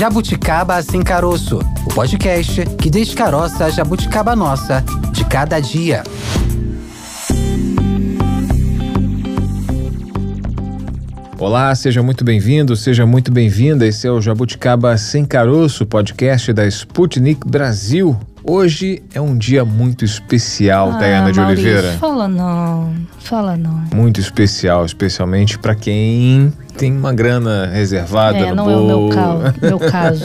Jabuticaba Sem Caroço, o podcast que descaroça a jabuticaba nossa de cada dia. Olá, seja muito bem-vindo, seja muito bem-vinda. Esse é o Jabuticaba Sem Caroço, podcast da Sputnik Brasil. Hoje é um dia muito especial, ah, Dayana de Maurício, Oliveira. Fala não, fala não. Muito especial, especialmente para quem tem uma grana reservada É, no não é o meu, meu caso.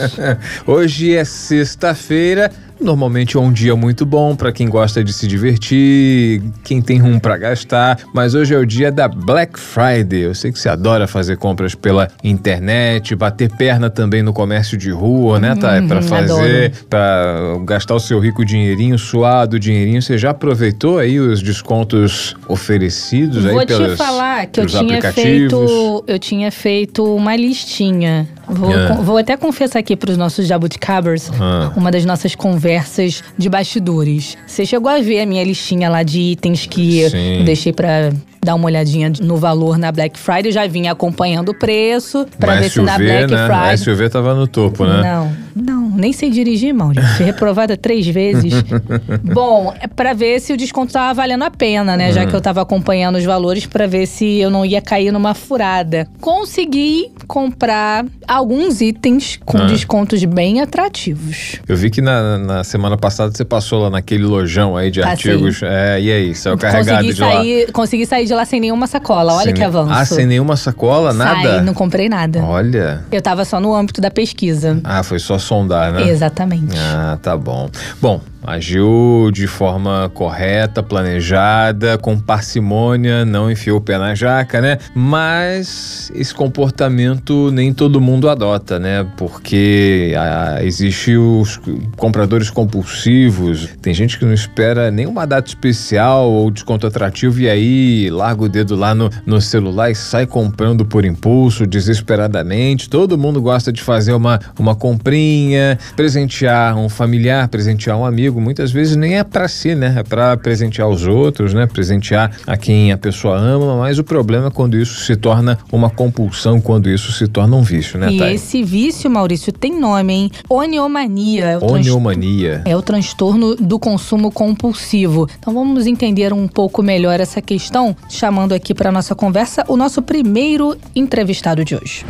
Hoje é sexta-feira. Normalmente é um dia muito bom para quem gosta de se divertir, quem tem rum para gastar, mas hoje é o dia da Black Friday. Eu sei que você adora fazer compras pela internet, bater perna também no comércio de rua, né, Thay? Para Uhum, fazer, para gastar o seu rico dinheirinho, suado dinheirinho. Você já aproveitou aí os descontos oferecidos Vou aí te pelos, falar que eu pelos tinha feito, eu tinha feito uma listinha. Vou, É. vou até confessar aqui para os nossos jabuticabers Ah. uma das nossas conversas de bastidores. Você chegou a ver a minha listinha lá de itens que Sim. eu deixei para dar uma olhadinha no valor na Black Friday. Eu já vinha acompanhando o preço para No ver se na SUV, Black né? Friday O SUV tava no topo, né? Não, não, nem sei dirigir, Maurício. Fui reprovada três vezes. Bom, é pra ver se o desconto tava valendo a pena, né? Hum. Já que eu tava acompanhando os valores pra ver se eu não ia cair numa furada. Consegui comprar alguns itens com Ah. descontos bem atrativos. Eu vi que na, na semana passada você passou lá naquele lojão aí de Passei. artigos. É, e aí, saiu carregado Consegui de lá. sair, consegui sair de lá sem nenhuma sacola. Olha Sem que avanço. Ah, sem nenhuma sacola, nada? Saí, não comprei nada. Olha. Eu tava só no âmbito da pesquisa. Ah, foi só sondar, né? Exatamente. Ah, tá bom. Bom, agiu de forma correta, planejada, com parcimônia, não enfiou o pé na jaca, né? Mas esse comportamento nem todo mundo adota, né? Porque ah, existe os compradores compulsivos, tem gente que não espera nenhuma data especial ou desconto atrativo e aí larga o dedo lá no, no celular e sai comprando por impulso, desesperadamente. Todo mundo gosta de fazer uma, uma comprinha, presentear um familiar, presentear um amigo. Muitas vezes nem é pra si, né? É pra presentear os outros, né? Presentear a quem a pessoa ama, mas o problema é quando isso se torna uma compulsão, quando isso se torna um vício, né, E Thay? esse vício, Maurício, tem nome, hein? Oniomania. É o transtorno- Oniomania. É o transtorno do consumo compulsivo. Então vamos entender um pouco melhor essa questão, chamando aqui para nossa conversa o nosso primeiro entrevistado de hoje.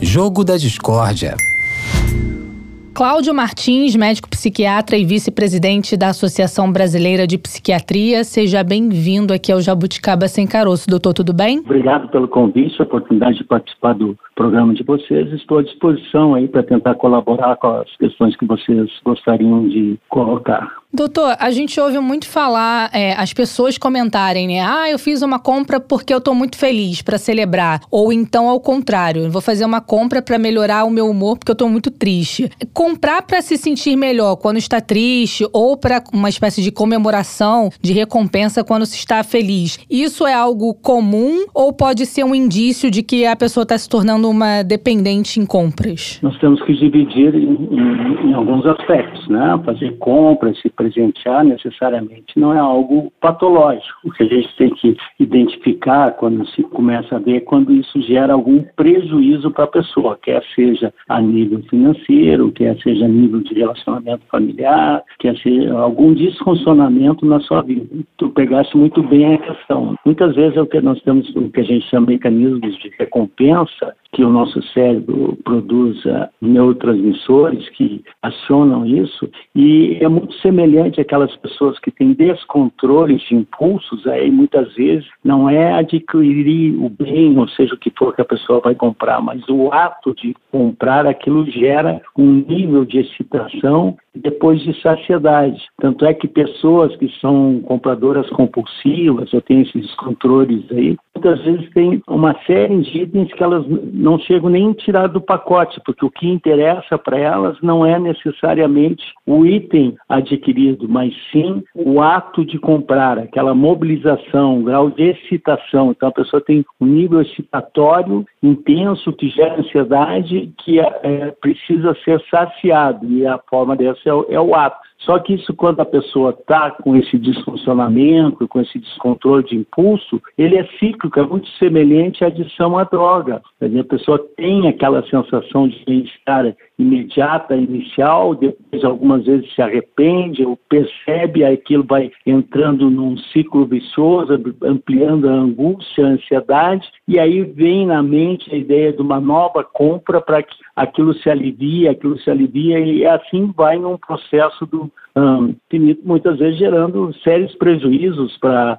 Jogo da Discórdia. Cláudio Martins, médico psiquiatra e vice-presidente da Associação Brasileira de Psiquiatria. Seja bem-vindo aqui ao Jabuticaba Sem Caroço. Doutor, tudo bem? Obrigado pelo convite, a oportunidade de participar do programa de vocês. Estou à disposição aí para tentar colaborar com as questões que vocês gostariam de colocar. Doutor, a gente ouve muito falar, é, as pessoas comentarem, né? Ah, eu fiz uma compra porque eu tô muito feliz para celebrar. Ou então, ao contrário, vou fazer uma compra para melhorar o meu humor porque eu tô muito triste. Comprar para se sentir melhor quando está triste ou para uma espécie de comemoração, de recompensa quando se está feliz. Isso é algo comum ou pode ser um indício de que a pessoa está se tornando uma dependente em compras? Nós temos que dividir em, em- em alguns aspectos, né? Fazer compras, se presentear necessariamente não é algo patológico. O que a gente tem que identificar quando se começa a ver quando isso gera algum prejuízo para a pessoa, quer seja a nível financeiro, quer seja a nível de relacionamento familiar, quer seja algum disfuncionamento na sua vida. Tu pegaste muito bem a questão. Muitas vezes é o que nós temos, o que a gente chama de mecanismos de recompensa, que o nosso cérebro produz ah, neurotransmissores que acionam isso, e é muito semelhante àquelas pessoas que têm descontroles de impulsos, aí muitas vezes não é adquirir o bem, ou seja, o que for que a pessoa vai comprar, mas o ato de comprar aquilo gera um nível de excitação depois de saciedade. Tanto é que pessoas que são compradoras compulsivas ou têm esses controles aí, muitas vezes têm uma série de itens que elas não chegam nem a tirar do pacote, porque o que interessa para elas não é necessariamente o item adquirido, mas sim o ato de comprar, aquela mobilização, o grau de excitação. Então a pessoa tem um nível excitatório intenso que gera ansiedade que é, precisa ser saciado e a forma dessa é é o ato. Só que isso, quando a pessoa está com esse disfuncionamento, com esse descontrole de impulso, ele é cíclico, é muito semelhante à adição à droga. A pessoa tem aquela sensação de bem-estar imediata, inicial, depois algumas vezes se arrepende ou percebe, aquilo vai entrando num ciclo vicioso, ampliando a angústia, a ansiedade, e aí vem na mente a ideia de uma nova compra para que aquilo se alivie, aquilo se alivia, e assim vai num processo do um, muitas vezes gerando sérios prejuízos para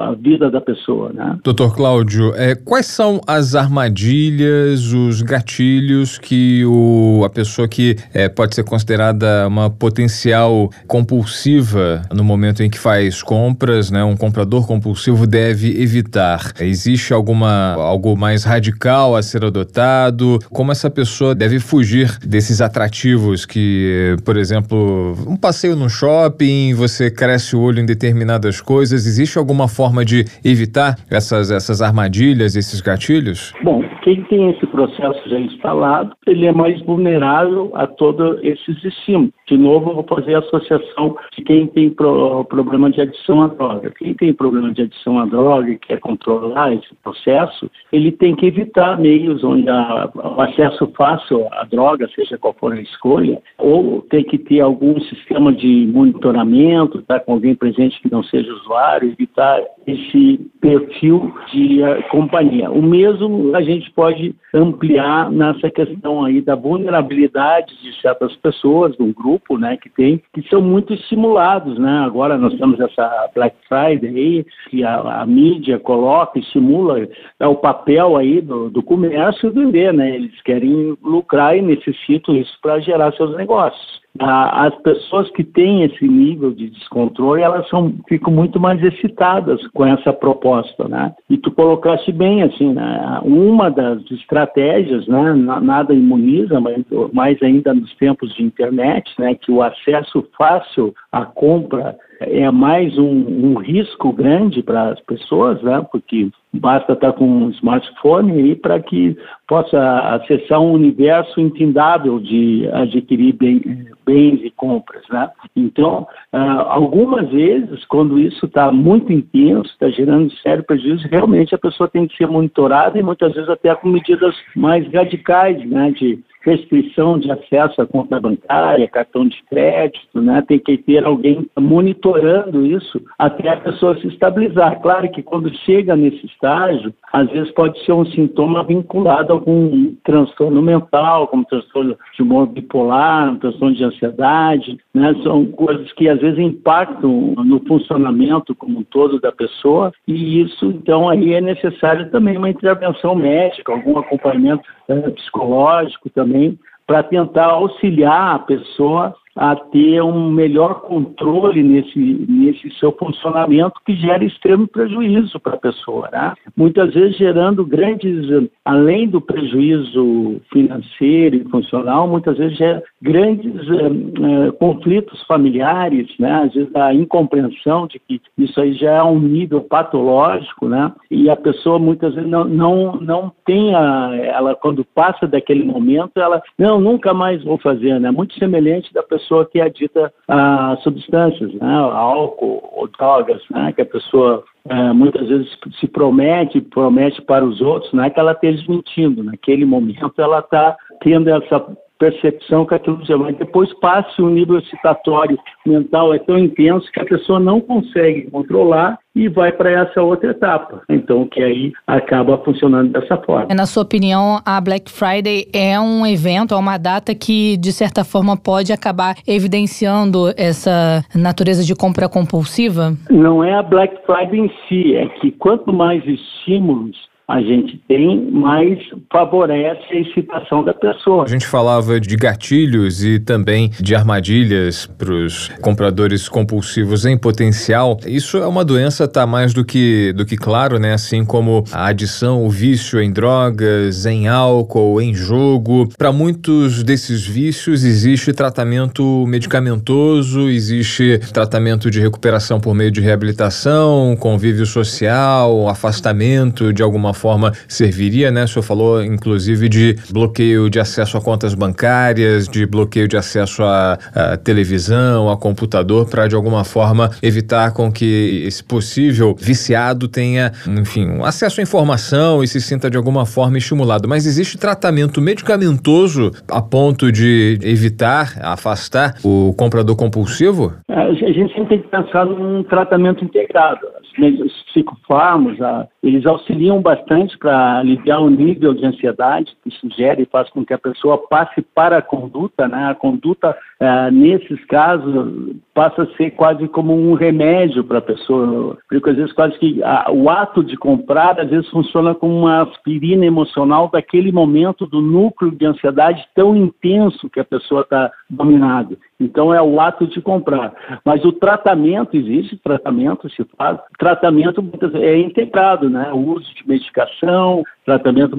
a vida da pessoa, né? Doutor Cláudio, é, quais são as armadilhas, os gatilhos que o, a pessoa que é, pode ser considerada uma potencial compulsiva no momento em que faz compras, né, um comprador compulsivo deve evitar? Existe alguma algo mais radical a ser adotado? Como essa pessoa deve fugir desses atrativos que, por exemplo, um passeio no shopping, você cresce o olho em determinadas coisas Existe alguma forma de evitar essas, essas armadilhas, esses gatilhos? Bom, quem tem esse processo já instalado, ele é mais vulnerável a todos esses estímulos. De novo, eu vou fazer a associação de quem tem pro, problema de adição à droga. Quem tem problema de adição à droga e quer controlar esse processo, ele tem que evitar meios onde há o acesso fácil à droga, seja qual for a escolha, ou tem que ter algum sistema de monitoramento, tá, com alguém presente que não seja usuário, evitar esse perfil de uh, companhia. O mesmo a gente pode ampliar nessa questão aí da vulnerabilidade de certas pessoas, do grupo, né, que tem, que são muito estimulados, né? Agora nós temos essa Black Friday aí, que a, a mídia coloca, estimula é o papel aí do, do comércio vender, né? Eles querem lucrar e necessitam isso para gerar seus negócios as pessoas que têm esse nível de descontrole, elas são, ficam muito mais excitadas com essa proposta, né? E tu colocaste bem, assim, né? Uma das estratégias, né? Nada imuniza, mas mais ainda nos tempos de internet, né? Que o acesso fácil à compra é mais um, um risco grande para as pessoas, né? Porque basta estar com um smartphone aí para que possa acessar um universo infindável de adquirir bem, bens e compras, né? Então, uh, algumas vezes, quando isso está muito intenso, está gerando sério prejuízo, realmente a pessoa tem que ser monitorada e muitas vezes até com medidas mais radicais, né? De restrição de acesso à conta bancária, cartão de crédito, né? Tem que ter alguém monitorando isso até a pessoa se estabilizar. Claro que quando chega nesse estágio, às vezes pode ser um sintoma vinculado a algum transtorno mental, como transtorno de humor bipolar, transtorno de ansiedade, né? São coisas que às vezes impactam no funcionamento como um todo da pessoa e isso, então, aí é necessário também uma intervenção médica, algum acompanhamento é, psicológico também, para tentar auxiliar a pessoa a ter um melhor controle nesse, nesse seu funcionamento que gera extremo prejuízo para a pessoa. Né? Muitas vezes gerando grandes, além do prejuízo financeiro e funcional, muitas vezes gera grandes uh, uh, conflitos familiares, né? às vezes a incompreensão de que isso aí já é um nível patológico, né? e a pessoa muitas vezes não, não, não tem, a, ela quando passa daquele momento, ela, não, nunca mais vou fazer, né? muito semelhante da pessoa que é adita a substâncias, né, álcool ou drogas, né, que a pessoa é, muitas vezes se promete, promete para os outros, não é que ela esteja mentindo, naquele momento ela está tendo essa percepção que aquilo já vai. Depois passe o nível excitatório mental é tão intenso que a pessoa não consegue controlar e vai para essa outra etapa. Então, que aí acaba funcionando dessa forma. Na sua opinião, a Black Friday é um evento, é uma data que, de certa forma, pode acabar evidenciando essa natureza de compra compulsiva? Não é a Black Friday em si, é que quanto mais estímulos a gente tem, mais favorece a excitação da pessoa. A gente falava de gatilhos e também de armadilhas para os compradores compulsivos em potencial. Isso é uma doença, tá mais do que, do que claro, né? Assim como a adição, o vício em drogas, em álcool, em jogo. Para muitos desses vícios existe tratamento medicamentoso, existe tratamento de recuperação por meio de reabilitação, convívio social, afastamento de alguma forma serviria, né? O senhor falou, inclusive, de bloqueio de acesso a contas bancárias, de bloqueio de acesso à, televisão, a computador, para de alguma forma evitar com que esse possível viciado tenha, enfim, um acesso à informação e se sinta de alguma forma estimulado. Mas existe tratamento medicamentoso a ponto de evitar, afastar o comprador compulsivo? É, a gente sempre tem que pensar num tratamento integrado. Os psicofármacos, eles auxiliam bastante para aliviar o nível de ansiedade que sugere e faz com que a pessoa passe para a conduta, né? A conduta, é, nesses casos, passa a ser quase como um remédio para a pessoa. Porque às vezes quase que a, o ato de comprar, às vezes funciona como uma aspirina emocional daquele momento do núcleo de ansiedade tão intenso que a pessoa está dominada. Então é o ato de comprar. Mas o tratamento, existe tratamento, se faz, tratamento é integrado, né? O uso de medicação, tratamento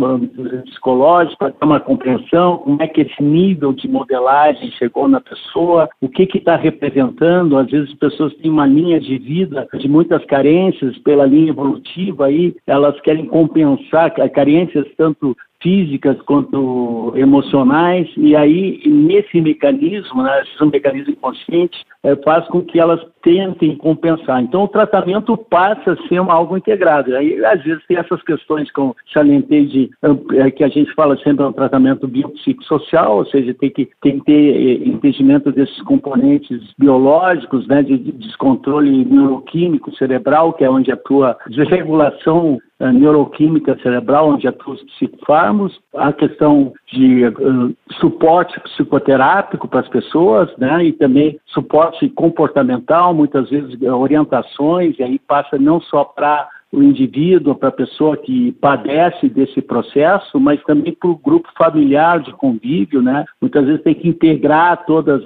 psicológico, para ter uma compreensão, como é que esse nível de modelagem chegou na pessoa, o que está representando. Às vezes as pessoas têm uma linha de vida de muitas carências pela linha evolutiva, aí elas querem compensar carências tanto físicas quanto emocionais, e aí nesse mecanismo, né, esse é um mecanismo inconsciente, é, faz com que elas tentem compensar. Então o tratamento passa a ser algo integrado. Aí às vezes tem essas questões como salientei de é, que a gente fala sempre é um tratamento biopsicossocial, ou seja, tem que, tem que ter é, entendimento desses componentes biológicos, né, de, de descontrole neuroquímico cerebral, que é onde atua desregulação uh, neuroquímica cerebral, onde atuam os psicofármacos, a questão de uh, suporte psicoterápico para as pessoas, né, e também suporte comportamental, muitas vezes orientações, e aí passa não só para o indivíduo, para a pessoa que padece desse processo, mas também para o grupo familiar de convívio, né? Muitas vezes tem que integrar todos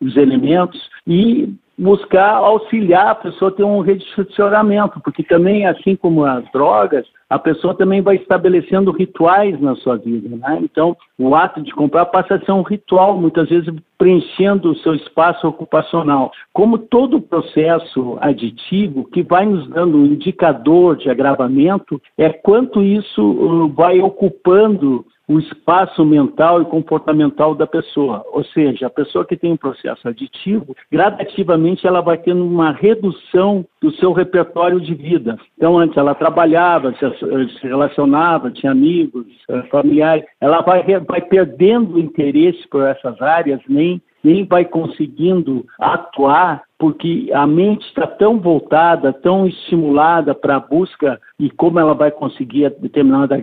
os elementos e buscar auxiliar a pessoa a ter um redirecionamento, porque também, assim como as drogas, a pessoa também vai estabelecendo rituais na sua vida. Né? Então, o ato de comprar passa a ser um ritual, muitas vezes preenchendo o seu espaço ocupacional. Como todo processo aditivo que vai nos dando um indicador de agravamento, é quanto isso uh, vai ocupando o espaço mental e comportamental da pessoa. Ou seja, a pessoa que tem um processo aditivo, gradativamente ela vai tendo uma redução do seu repertório de vida. Então, antes ela trabalhava, se relacionava, tinha amigos, eh, familiares, ela vai, vai perdendo interesse por essas áreas, nem nem vai conseguindo atuar porque a mente está tão voltada, tão estimulada para a busca e como ela vai conseguir determinada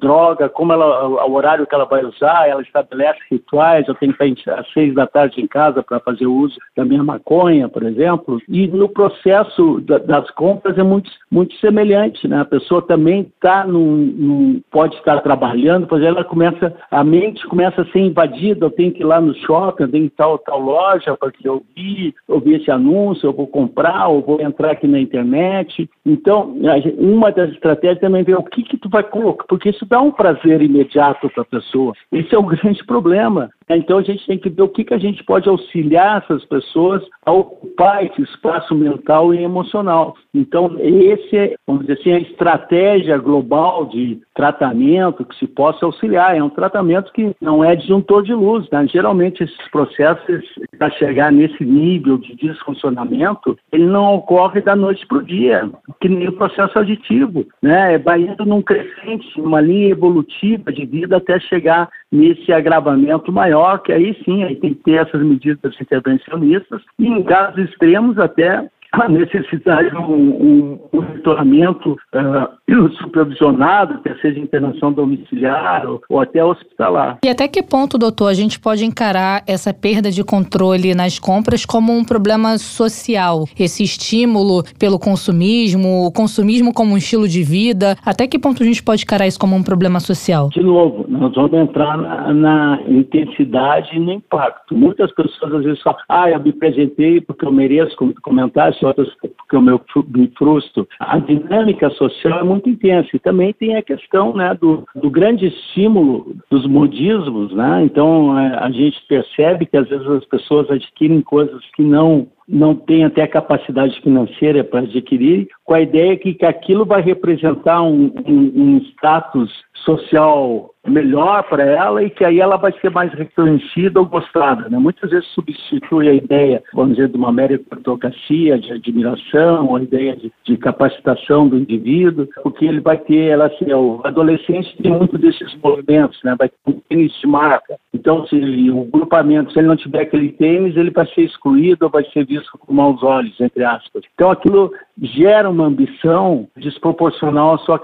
droga, como ela, o horário que ela vai usar, ela estabelece rituais, eu tenho que estar às seis da tarde em casa para fazer uso da minha maconha, por exemplo, e no processo da, das compras é muito, muito semelhante, né? A pessoa também está num, num, pode estar trabalhando, exemplo, ela começa, a mente começa a ser invadida, eu tenho que ir lá no shopping, eu tenho que ir tal, tal loja, porque eu vi, eu vi esse anúncio, eu vou comprar, ou vou entrar aqui na internet. Então, uma das estratégias também é ver o que, que tu vai colocar, porque isso dá um prazer imediato para a pessoa. Esse é o grande problema. Então a gente tem que ver o que, que a gente pode auxiliar essas pessoas a ocupar esse espaço mental e emocional. Então, esse é, vamos dizer assim, a estratégia global de tratamento que se possa auxiliar. É um tratamento que não é disjuntor de luz. Né? Geralmente, esses processos, para chegar nesse nível de desfuncionamento, ele não ocorre da noite para o dia, que nem o processo aditivo. Né? Vai indo num crescente, uma linha evolutiva de vida até chegar nesse agravamento maior, que aí sim aí tem que ter essas medidas intervencionistas, e em casos extremos até a necessidade de um, um monitoramento uh, supervisionado, que seja internação domiciliar ou, ou, até hospitalar. E até que ponto, doutor, a gente pode encarar essa perda de controle nas compras como um problema social? Esse estímulo pelo consumismo, o consumismo como um estilo de vida, até que ponto a gente pode encarar isso como um problema social? De novo, nós vamos entrar na, na intensidade e no impacto. Muitas pessoas às vezes falam, ah, eu me apresentei porque eu mereço, como tu comentaste, outras que eu me frustro. A dinâmica social é muito intensa e também tem a questão né, do, do grande estímulo dos modismos, né? Então a, a gente percebe que às vezes as pessoas adquirem coisas que não não tem até a capacidade financeira para adquirir, com a ideia que, que aquilo vai representar um, um, um status social melhor para ela e que aí ela vai ser mais reconhecida ou gostada. Né? Muitas vezes substitui a ideia, vamos dizer, de uma meritocracia, de admiração, a ideia de, de, capacitação do indivíduo, porque ele vai ter, ela assim, o adolescente tem muito desses movimentos, né? vai ter um tênis de marca. Então, se o grupamento, se ele não tiver aquele tênis, ele vai ser excluído ou vai ser visto com maus olhos, entre aspas. Então, aquilo gera uma ambição desproporcional à sua,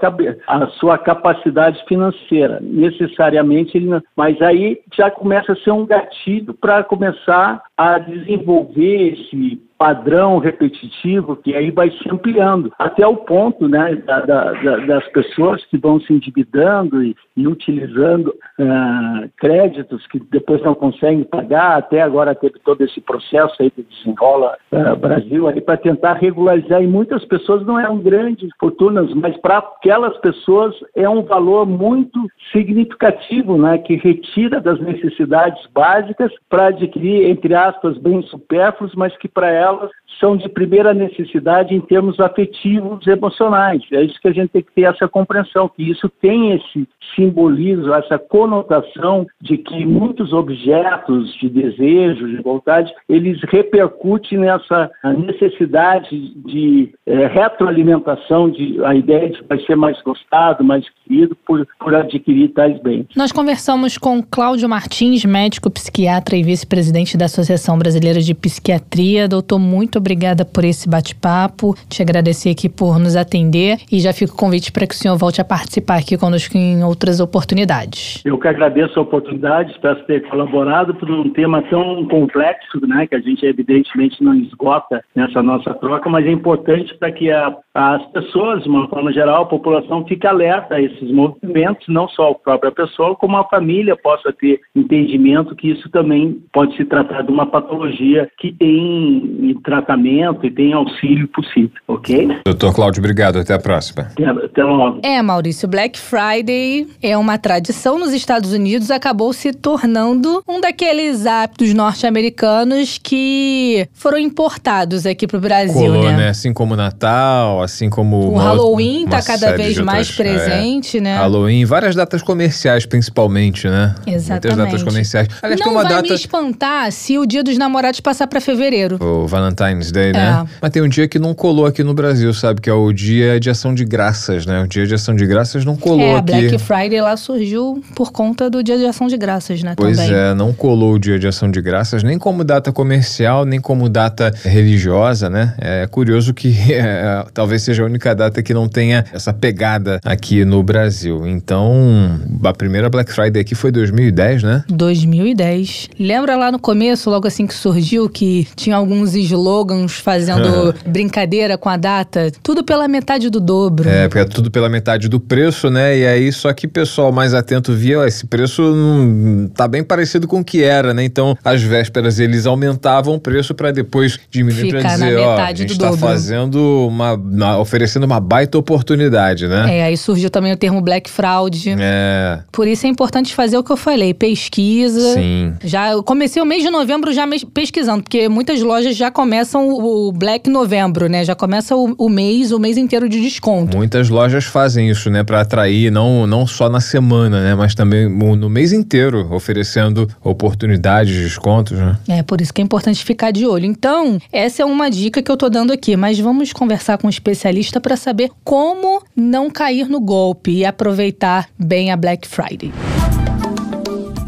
à sua capacidade financeira. Necessariamente, ele não, mas aí já começa a ser um gatilho para começar a desenvolver esse padrão repetitivo que aí vai se ampliando até o ponto né, da, da, das pessoas que vão se endividando e, e utilizando uh, créditos que depois não conseguem pagar. Até agora teve todo esse processo aí que desenrola uh, Brasil aí para tentar regularizar e muitas pessoas não eram grandes fortunas, mas para aquelas pessoas é um valor muito significativo, né, que retira das necessidades básicas para adquirir entre aspas bens supérfluos, mas que para elas elas são de primeira necessidade em termos afetivos emocionais. É isso que a gente tem que ter essa compreensão, que isso tem esse simbolismo, essa conotação de que muitos objetos de desejo, de vontade, eles repercutem nessa necessidade de é, retroalimentação, de a ideia de vai ser mais gostado, mais querido por, por adquirir tais bens. Nós conversamos com Cláudio Martins, médico psiquiatra e vice-presidente da Associação Brasileira de Psiquiatria. Doutor, muito obrigada por esse bate-papo. Te agradecer aqui por nos atender e já fica o convite para que o senhor volte a participar aqui conosco em outras oportunidades. Eu que agradeço a oportunidade, espero ter colaborado por um tema tão complexo, né, que a gente evidentemente não esgota nessa nossa troca, mas é importante para que a, as pessoas, de uma forma geral, a população fique alerta a esses movimentos, não só a própria pessoa, como a família possa ter entendimento que isso também pode se tratar de uma patologia que tem tratamento e tem auxílio possível, ok? Doutor Cláudio, obrigado. Até a próxima. Até, até logo. É, Maurício, Black Friday é uma tradição nos Estados Unidos, acabou se tornando um daqueles hábitos norte-americanos que foram importados aqui pro Brasil, Colou, né? né? Assim como o Natal, assim como... O Halloween tá cada vez mais presente, é. né? Halloween, várias datas comerciais principalmente, né? Exatamente. Muitas datas comerciais. Aliás, Não vai data... me espantar se o dia dos namorados passar para fevereiro. O Valentine's Né? É. Mas tem um dia que não colou aqui no Brasil, sabe? Que é o dia de ação de graças, né? O dia de ação de graças não colou é, aqui. Black Friday lá surgiu por conta do dia de ação de graças, né? Pois também. é, não colou o dia de ação de graças nem como data comercial, nem como data religiosa, né? É curioso que é, talvez seja a única data que não tenha essa pegada aqui no Brasil. Então, a primeira Black Friday aqui foi 2010, né? 2010. Lembra lá no começo, logo assim que surgiu, que tinha alguns slogans fazendo brincadeira com a data, tudo pela metade do dobro. É, porque é tudo pela metade do preço, né? E aí, só que o pessoal mais atento via, esse preço não tá bem parecido com o que era, né? Então, às vésperas eles aumentavam o preço para depois diminuir para dizer, ó, a gente tá fazendo uma, uma, oferecendo uma baita oportunidade, né? É, aí surgiu também o termo Black Fraud. É. Por isso é importante fazer o que eu falei, pesquisa. Sim. Já eu comecei o mês de novembro já pesquisando, porque muitas lojas já começam o Black Novembro, né? Já começa o, o mês, o mês inteiro de desconto. Muitas lojas fazem isso, né? Para atrair, não, não só na semana, né? Mas também no mês inteiro, oferecendo oportunidades, descontos, né? É, por isso que é importante ficar de olho. Então, essa é uma dica que eu tô dando aqui, mas vamos conversar com um especialista para saber como não cair no golpe e aproveitar bem a Black Friday.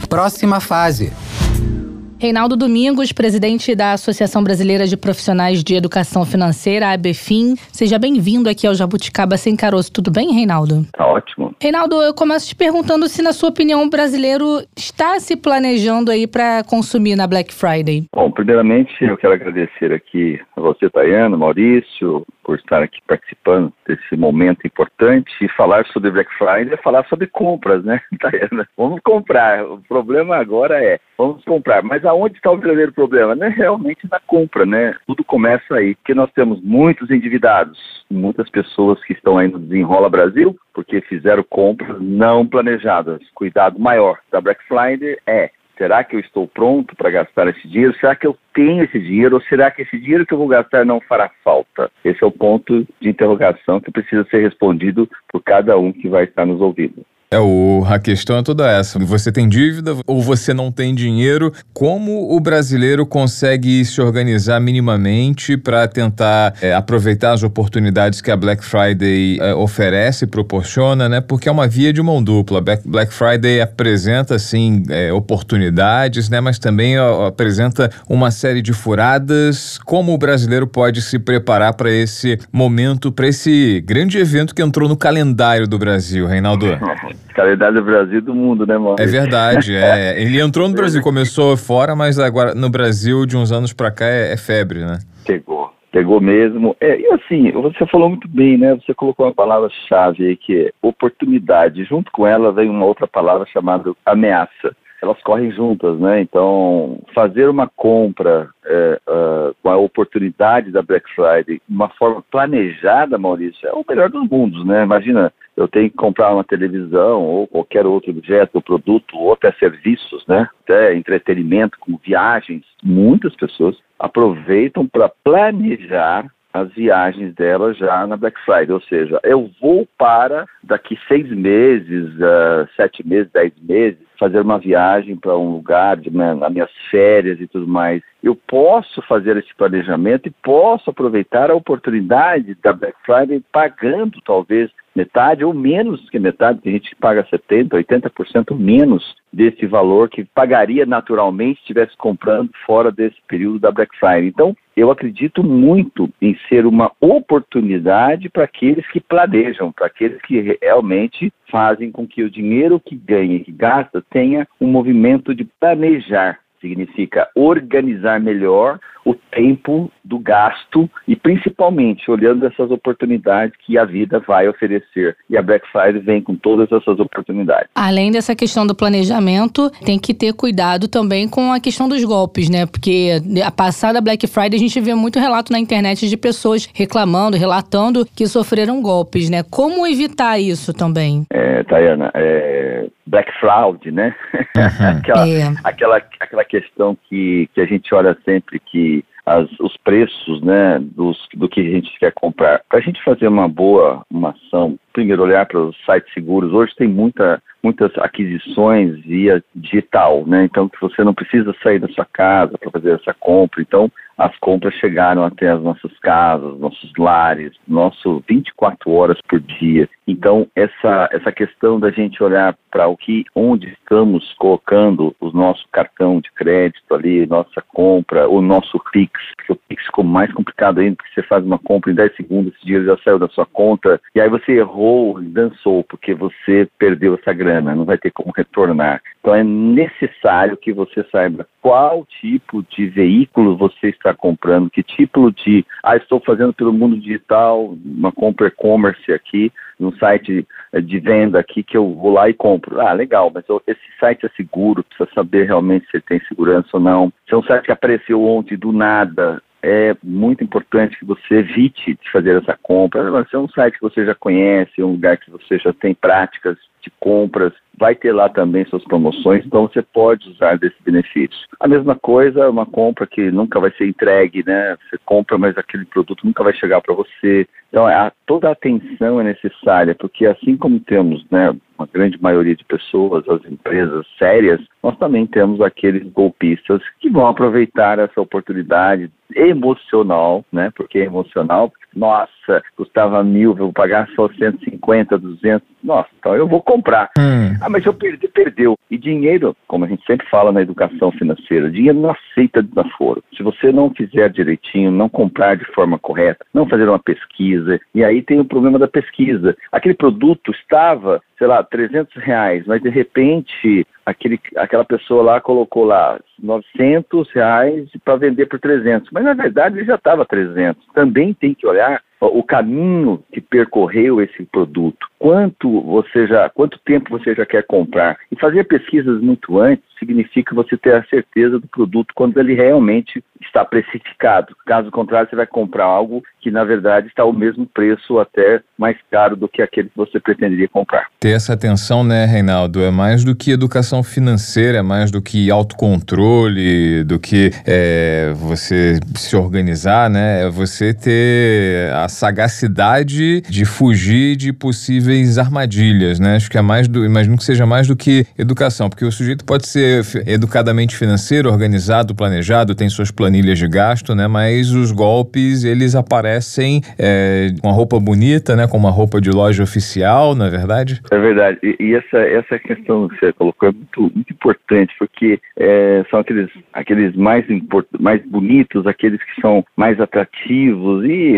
Próxima fase. Reinaldo Domingos, presidente da Associação Brasileira de Profissionais de Educação Financeira, a ABFIM. Seja bem-vindo aqui ao Jabuticaba Sem Caroço. Tudo bem, Reinaldo? Tá ótimo. Reinaldo, eu começo te perguntando se, na sua opinião, o brasileiro está se planejando aí para consumir na Black Friday. Bom, primeiramente eu quero agradecer aqui a você, Tayana, Maurício, por estar aqui participando desse momento importante e falar sobre Black Friday é falar sobre compras, né, Tayana? Vamos comprar. O problema agora é vamos comprar. Mas aonde está o verdadeiro problema? Não é realmente na compra, né? Tudo começa aí, porque nós temos muitos endividados, muitas pessoas que estão aí no Desenrola Brasil, porque fizeram compras não planejadas. Cuidado maior da Black Friday é Será que eu estou pronto para gastar esse dinheiro? Será que eu tenho esse dinheiro? Ou será que esse dinheiro que eu vou gastar não fará falta? Esse é o ponto de interrogação que precisa ser respondido por cada um que vai estar nos ouvindo. É, o, a questão é toda essa. Você tem dívida ou você não tem dinheiro? Como o brasileiro consegue se organizar minimamente para tentar é, aproveitar as oportunidades que a Black Friday é, oferece, proporciona, né? Porque é uma via de mão dupla. Black Friday apresenta, sim, é, oportunidades, né? Mas também ó, apresenta uma série de furadas. Como o brasileiro pode se preparar para esse momento, para esse grande evento que entrou no calendário do Brasil, Reinaldo? Calendário do Brasil e do mundo, né, mano? É verdade, é. Ele entrou no Brasil, começou fora, mas agora no Brasil, de uns anos para cá, é, é, febre, né? Pegou, pegou mesmo. É, e assim, você falou muito bem, né? Você colocou uma palavra-chave aí que é oportunidade. Junto com ela vem uma outra palavra chamada ameaça elas correm juntas, né? Então, fazer uma compra é, uh, com a oportunidade da Black Friday de uma forma planejada, Maurício, é o melhor dos mundos, né? Imagina, eu tenho que comprar uma televisão ou qualquer outro objeto ou produto, ou até serviços, né? Até entretenimento, como viagens. Muitas pessoas aproveitam para planejar as viagens dela já na Black Friday, ou seja, eu vou para daqui seis meses, uh, sete meses, dez meses, fazer uma viagem para um lugar, de, né, nas minhas férias e tudo mais. Eu posso fazer esse planejamento e posso aproveitar a oportunidade da Black Friday pagando talvez metade ou menos que metade, tem gente que paga 70%, 80% menos desse valor que pagaria naturalmente se estivesse comprando fora desse período da Black Friday. Então, eu acredito muito em ser uma oportunidade para aqueles que planejam, para aqueles que realmente fazem com que o dinheiro que ganha e que gasta tenha um movimento de planejar significa organizar melhor o tempo do gasto e principalmente olhando essas oportunidades que a vida vai oferecer. E a Black Friday vem com todas essas oportunidades. Além dessa questão do planejamento, tem que ter cuidado também com a questão dos golpes, né? Porque a passada Black Friday a gente vê muito relato na internet de pessoas reclamando, relatando que sofreram golpes, né? Como evitar isso também? É, Tayana, é Black Fraud, né? Uhum. aquela, é. aquela, aquela questão que, que a gente olha sempre que as, os preços né, dos, do que a gente quer comprar. Para a gente fazer uma boa uma ação, primeiro olhar para os sites seguros. Hoje tem muita, muitas aquisições via digital, né? Então você não precisa sair da sua casa para fazer essa compra. Então as compras chegaram até as nossas casas, nossos lares, nosso 24 horas por dia. Então, essa, essa questão da gente olhar para o que, onde estamos colocando o nosso cartão de crédito ali, nossa compra, o nosso Pix, porque o Pix ficou mais complicado ainda, porque você faz uma compra em 10 segundos, esse dinheiro já saiu da sua conta, e aí você errou dançou, porque você perdeu essa grana, não vai ter como retornar. Então, é necessário que você saiba qual tipo de veículo você está comprando, que tipo de, ah, estou fazendo pelo mundo digital, uma compra e-commerce aqui, num site de venda aqui que eu vou lá e compro. Ah, legal, mas esse site é seguro, precisa saber realmente se tem segurança ou não. Se é um site que apareceu ontem do nada, é muito importante que você evite de fazer essa compra. Se é um site que você já conhece, um lugar que você já tem práticas de compras, vai ter lá também suas promoções, então você pode usar desse benefício. A mesma coisa, uma compra que nunca vai ser entregue, né? Você compra, mas aquele produto nunca vai chegar para você. Então, a, toda a atenção é necessária, porque assim como temos, né, uma grande maioria de pessoas, as empresas sérias, nós também temos aqueles golpistas que vão aproveitar essa oportunidade emocional, né? Porque é emocional, nossa, custava mil, vou pagar só 150, 200, nossa, então eu vou comprar. Hum. Ah, mas eu perdi, perdeu. E dinheiro, como a gente sempre fala na educação financeira, dinheiro não aceita desaforo. Se você não fizer direitinho, não comprar de forma correta, não fazer uma pesquisa, e aí tem o problema da pesquisa. Aquele produto estava, sei lá, 300 reais, mas de repente aquele, aquela pessoa lá colocou lá 900 reais para vender por 300, mas na verdade ele já estava 300. Também tem que olhar o caminho que percorreu esse produto, quanto você já, quanto tempo você já quer comprar. E fazer pesquisas muito antes significa você ter a certeza do produto quando ele realmente está precificado. Caso contrário, você vai comprar algo que na verdade está ao mesmo preço até mais caro do que aquele que você pretenderia comprar. Ter essa atenção, né, Reinaldo, é mais do que educação financeira, é mais do que autocontrole, do que é, você se organizar, né? É você ter a sagacidade de fugir de possíveis armadilhas, né? Acho que é mais do, imagino que seja mais do que educação, porque o sujeito pode ser educadamente financeiro, organizado, planejado, tem suas planilhas de gasto, né? Mas os golpes, eles aparecem é, com a roupa bonita, né? Com uma roupa de loja oficial, não é verdade? É verdade. E, e essa, essa questão que você colocou é muito, muito importante, porque é, são aqueles, aqueles mais, mais bonitos, aqueles que são mais atrativos e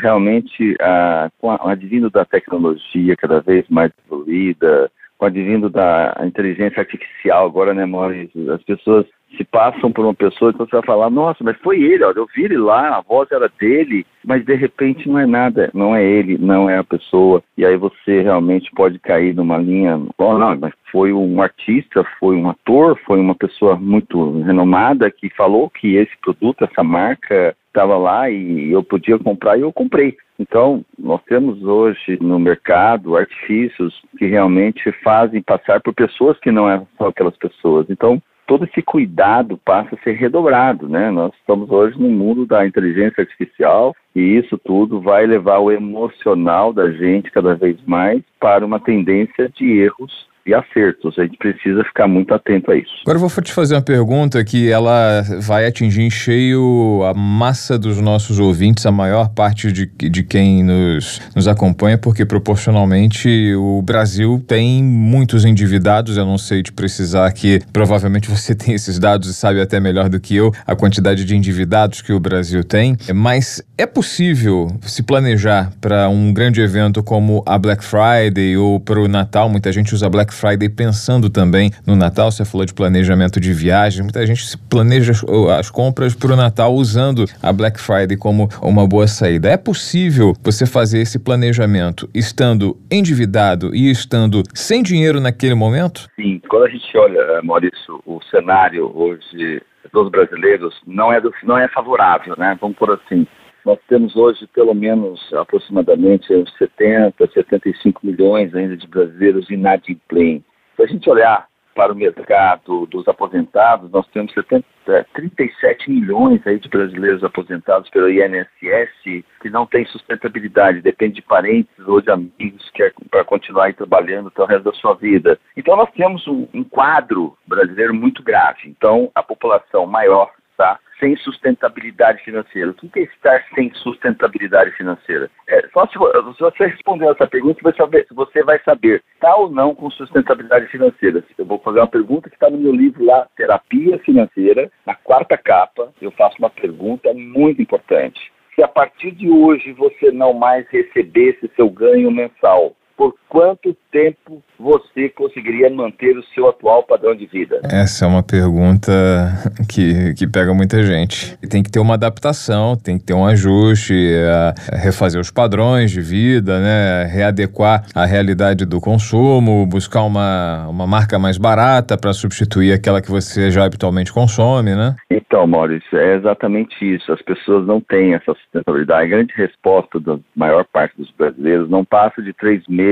realmente a, com o advindo da tecnologia cada vez mais evoluída, com o advindo da inteligência artificial agora, né, Maurício? As pessoas se passam por uma pessoa, então você vai falar, nossa, mas foi ele, olha, eu vi ele lá, a voz era dele, mas de repente não é nada, não é ele, não é a pessoa, e aí você realmente pode cair numa linha, oh, não, mas foi um artista, foi um ator, foi uma pessoa muito renomada que falou que esse produto, essa marca estava lá e eu podia comprar e eu comprei. Então, nós temos hoje no mercado artifícios que realmente fazem passar por pessoas que não são aquelas pessoas. Então, todo esse cuidado passa a ser redobrado, né? Nós estamos hoje no mundo da inteligência artificial e isso tudo vai levar o emocional da gente cada vez mais para uma tendência de erros e acertos. A gente precisa ficar muito atento a isso. Agora eu vou te fazer uma pergunta que ela vai atingir em cheio a massa dos nossos ouvintes, a maior parte de, de quem nos, nos acompanha, porque proporcionalmente o Brasil tem muitos endividados. Eu não sei te precisar que provavelmente você tem esses dados e sabe até melhor do que eu a quantidade de endividados que o Brasil tem. Mas é possível se planejar para um grande evento como a Black Friday ou para o Natal? Muita gente usa Black Friday pensando também no Natal. Você falou de planejamento de viagem. Muita gente planeja as compras para o Natal usando a Black Friday como uma boa saída. É possível você fazer esse planejamento estando endividado e estando sem dinheiro naquele momento? Sim. Quando a gente olha, Maurício, o cenário hoje dos brasileiros não é, do, não é favorável, né? Vamos por assim. Nós temos hoje pelo menos aproximadamente 70, 75 milhões ainda de brasileiros inadimplentes. Se a gente olhar para o mercado dos aposentados, nós temos 70, 37 é, milhões aí de brasileiros aposentados pelo INSS que não tem sustentabilidade, depende de parentes ou de amigos que é para continuar trabalhando até o resto da sua vida. Então nós temos um, um quadro brasileiro muito grave. Então a população maior está sem sustentabilidade financeira. O que é estar sem sustentabilidade financeira? É, só se, você responder essa pergunta, você vai saber, você vai saber está ou não com sustentabilidade financeira. Eu vou fazer uma pergunta que está no meu livro lá, Terapia Financeira, na quarta capa. Eu faço uma pergunta muito importante. Se a partir de hoje você não mais recebesse seu ganho mensal, por quanto tempo você conseguiria manter o seu atual padrão de vida? Essa é uma pergunta que, que pega muita gente. Tem que ter uma adaptação, tem que ter um ajuste, a refazer os padrões de vida, né? readequar a realidade do consumo, buscar uma, uma marca mais barata para substituir aquela que você já habitualmente consome, né? Então, Maurício, é exatamente isso. As pessoas não têm essa sustentabilidade. A grande resposta da maior parte dos brasileiros não passa de três meses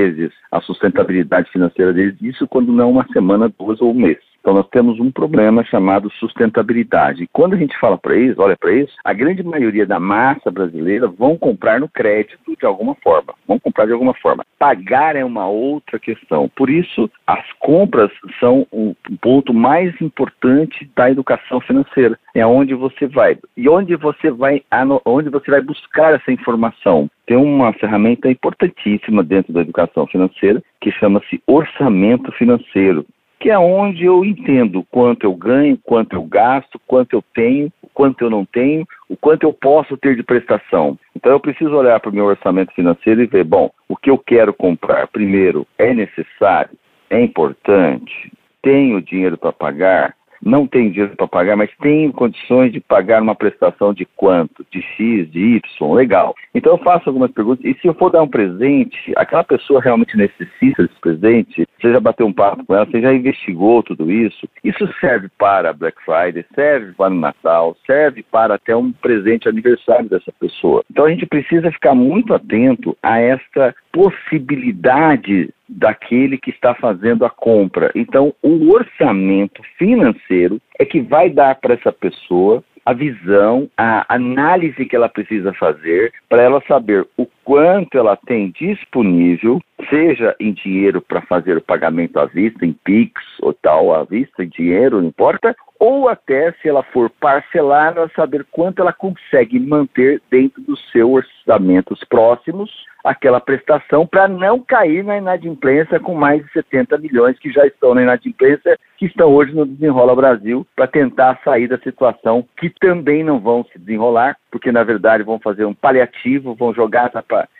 a sustentabilidade financeira deles, isso quando não uma semana, duas ou um mês. Então nós temos um problema chamado sustentabilidade. E quando a gente fala para isso, olha para isso, a grande maioria da massa brasileira vão comprar no crédito de alguma forma. Vão comprar de alguma forma. Pagar é uma outra questão. Por isso, as compras são o ponto mais importante da educação financeira. É onde você vai. E onde você vai, onde você vai buscar essa informação? Tem uma ferramenta importantíssima dentro da educação financeira que chama-se orçamento financeiro que é onde eu entendo quanto eu ganho, quanto eu gasto, quanto eu tenho, quanto eu não tenho, o quanto eu posso ter de prestação. Então eu preciso olhar para o meu orçamento financeiro e ver, bom, o que eu quero comprar, primeiro, é necessário, é importante, tenho dinheiro para pagar, não tenho dinheiro para pagar, mas tenho condições de pagar uma prestação de quanto? De X, de Y, legal. Então eu faço algumas perguntas, e se eu for dar um presente, aquela pessoa realmente necessita desse presente? Você já bateu um papo com ela, você já investigou tudo isso? Isso serve para Black Friday, serve para o Natal, serve para até um presente aniversário dessa pessoa. Então a gente precisa ficar muito atento a esta possibilidade daquele que está fazendo a compra. Então, o orçamento financeiro é que vai dar para essa pessoa a visão, a análise que ela precisa fazer para ela saber o quanto ela tem disponível, seja em dinheiro para fazer o pagamento à vista, em PIX ou tal à vista, em dinheiro, não importa, ou até se ela for parcelar, ela saber quanto ela consegue manter dentro dos seus orçamentos próximos aquela prestação para não cair na inadimplência com mais de 70 milhões que já estão na inadimplência, que estão hoje no Desenrola Brasil, para tentar sair da situação que também não vão se desenrolar, porque na verdade vão fazer um paliativo, vão jogar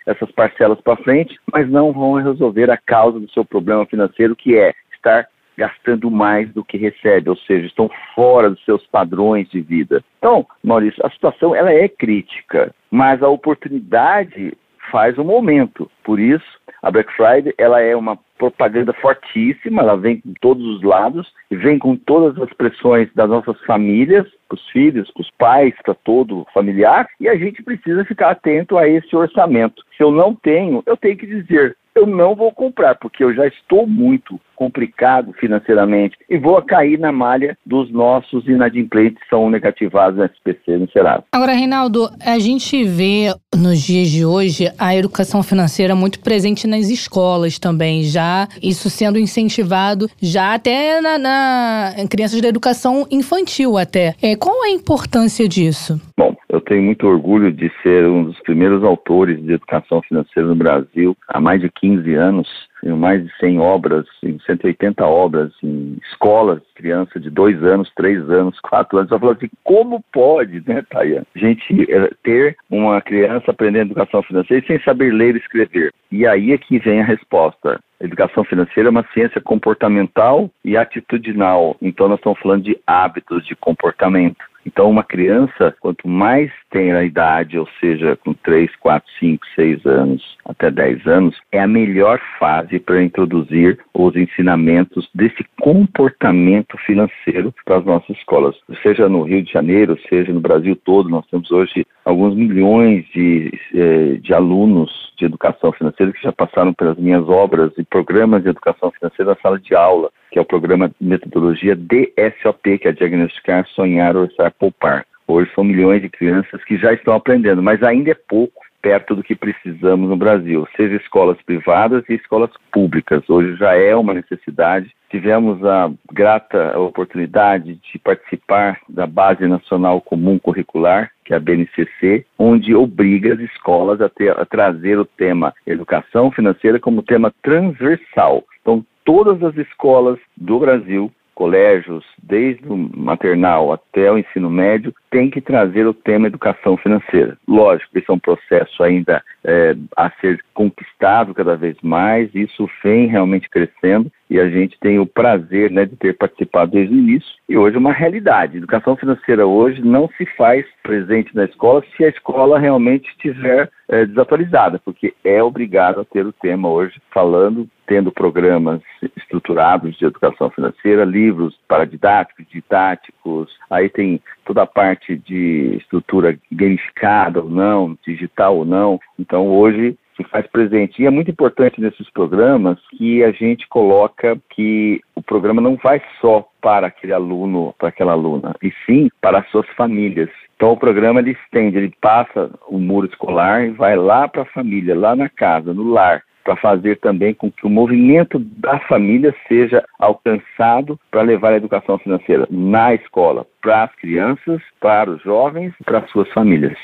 essas parcelas para frente, mas não vão resolver a causa do seu problema financeiro, que é estar gastando mais do que recebe, ou seja, estão fora dos seus padrões de vida. Então, Maurício, a situação ela é crítica, mas a oportunidade faz o momento. Por isso, a Black Friday ela é uma propaganda fortíssima, ela vem com todos os lados e vem com todas as pressões das nossas famílias, para os filhos, para os pais, para todo familiar, e a gente precisa ficar atento a esse orçamento. Se eu não tenho, eu tenho que dizer, eu não vou comprar, porque eu já estou muito complicado financeiramente e vou cair na malha dos nossos inadimplentes que são negativados no SPC no Serasa. Agora, Reinaldo, a gente vê nos dias de hoje a educação financeira muito presente nas escolas também, já isso sendo incentivado já até na, na crianças da educação infantil até. É, qual é a importância disso? Bom, eu tenho muito orgulho de ser um dos primeiros autores de educação financeira no Brasil há mais de 15 anos tenho mais de 100 obras, 180 obras em escolas, criança de dois anos, três anos, quatro anos. Eu falo assim, como pode, né, Taia, a gente eh, ter uma criança aprendendo educação financeira sem saber ler e escrever? E aí é que vem a resposta. educação financeira é uma ciência comportamental e atitudinal. Então, nós estamos falando de hábitos de comportamento. Então, uma criança, quanto mais tem a idade, ou seja, com 3, 4, 5, 6 anos até 10 anos, é a melhor fase para introduzir os ensinamentos desse comportamento financeiro para as nossas escolas. Seja no Rio de Janeiro, seja no Brasil todo, nós temos hoje alguns milhões de, eh, de alunos de educação financeira que já passaram pelas minhas obras e programas de educação financeira na sala de aula que é o programa de metodologia DSOP, que é Diagnosticar, Sonhar, Orçar, Poupar. Hoje são milhões de crianças que já estão aprendendo, mas ainda é pouco perto do que precisamos no Brasil, seja escolas privadas e escolas públicas. Hoje já é uma necessidade. Tivemos a grata oportunidade de participar da Base Nacional Comum Curricular, que é a BNCC, onde obriga as escolas a, ter, a trazer o tema educação financeira como tema transversal. Então, todas as escolas do Brasil, colégios, desde o maternal até o ensino médio, tem que trazer o tema educação financeira. Lógico, esse é um processo ainda é, a ser conquistado cada vez mais, isso vem realmente crescendo e a gente tem o prazer né, de ter participado desde o início e hoje é uma realidade. Educação financeira hoje não se faz presente na escola se a escola realmente estiver é, desatualizada, porque é obrigado a ter o tema hoje falando, tendo programas estruturados de educação financeira, livros para didáticos, didáticos, aí tem toda a parte de estrutura gamificada ou não, digital ou não. Então hoje se faz presente. E é muito importante nesses programas que a gente coloca que o programa não vai só para aquele aluno, para aquela aluna, e sim para as suas famílias. Então o programa ele estende, ele passa o muro escolar e vai lá para a família, lá na casa, no lar, para fazer também com que o movimento da família seja alcançado para levar a educação financeira na escola, para as crianças, para os jovens, para as suas famílias.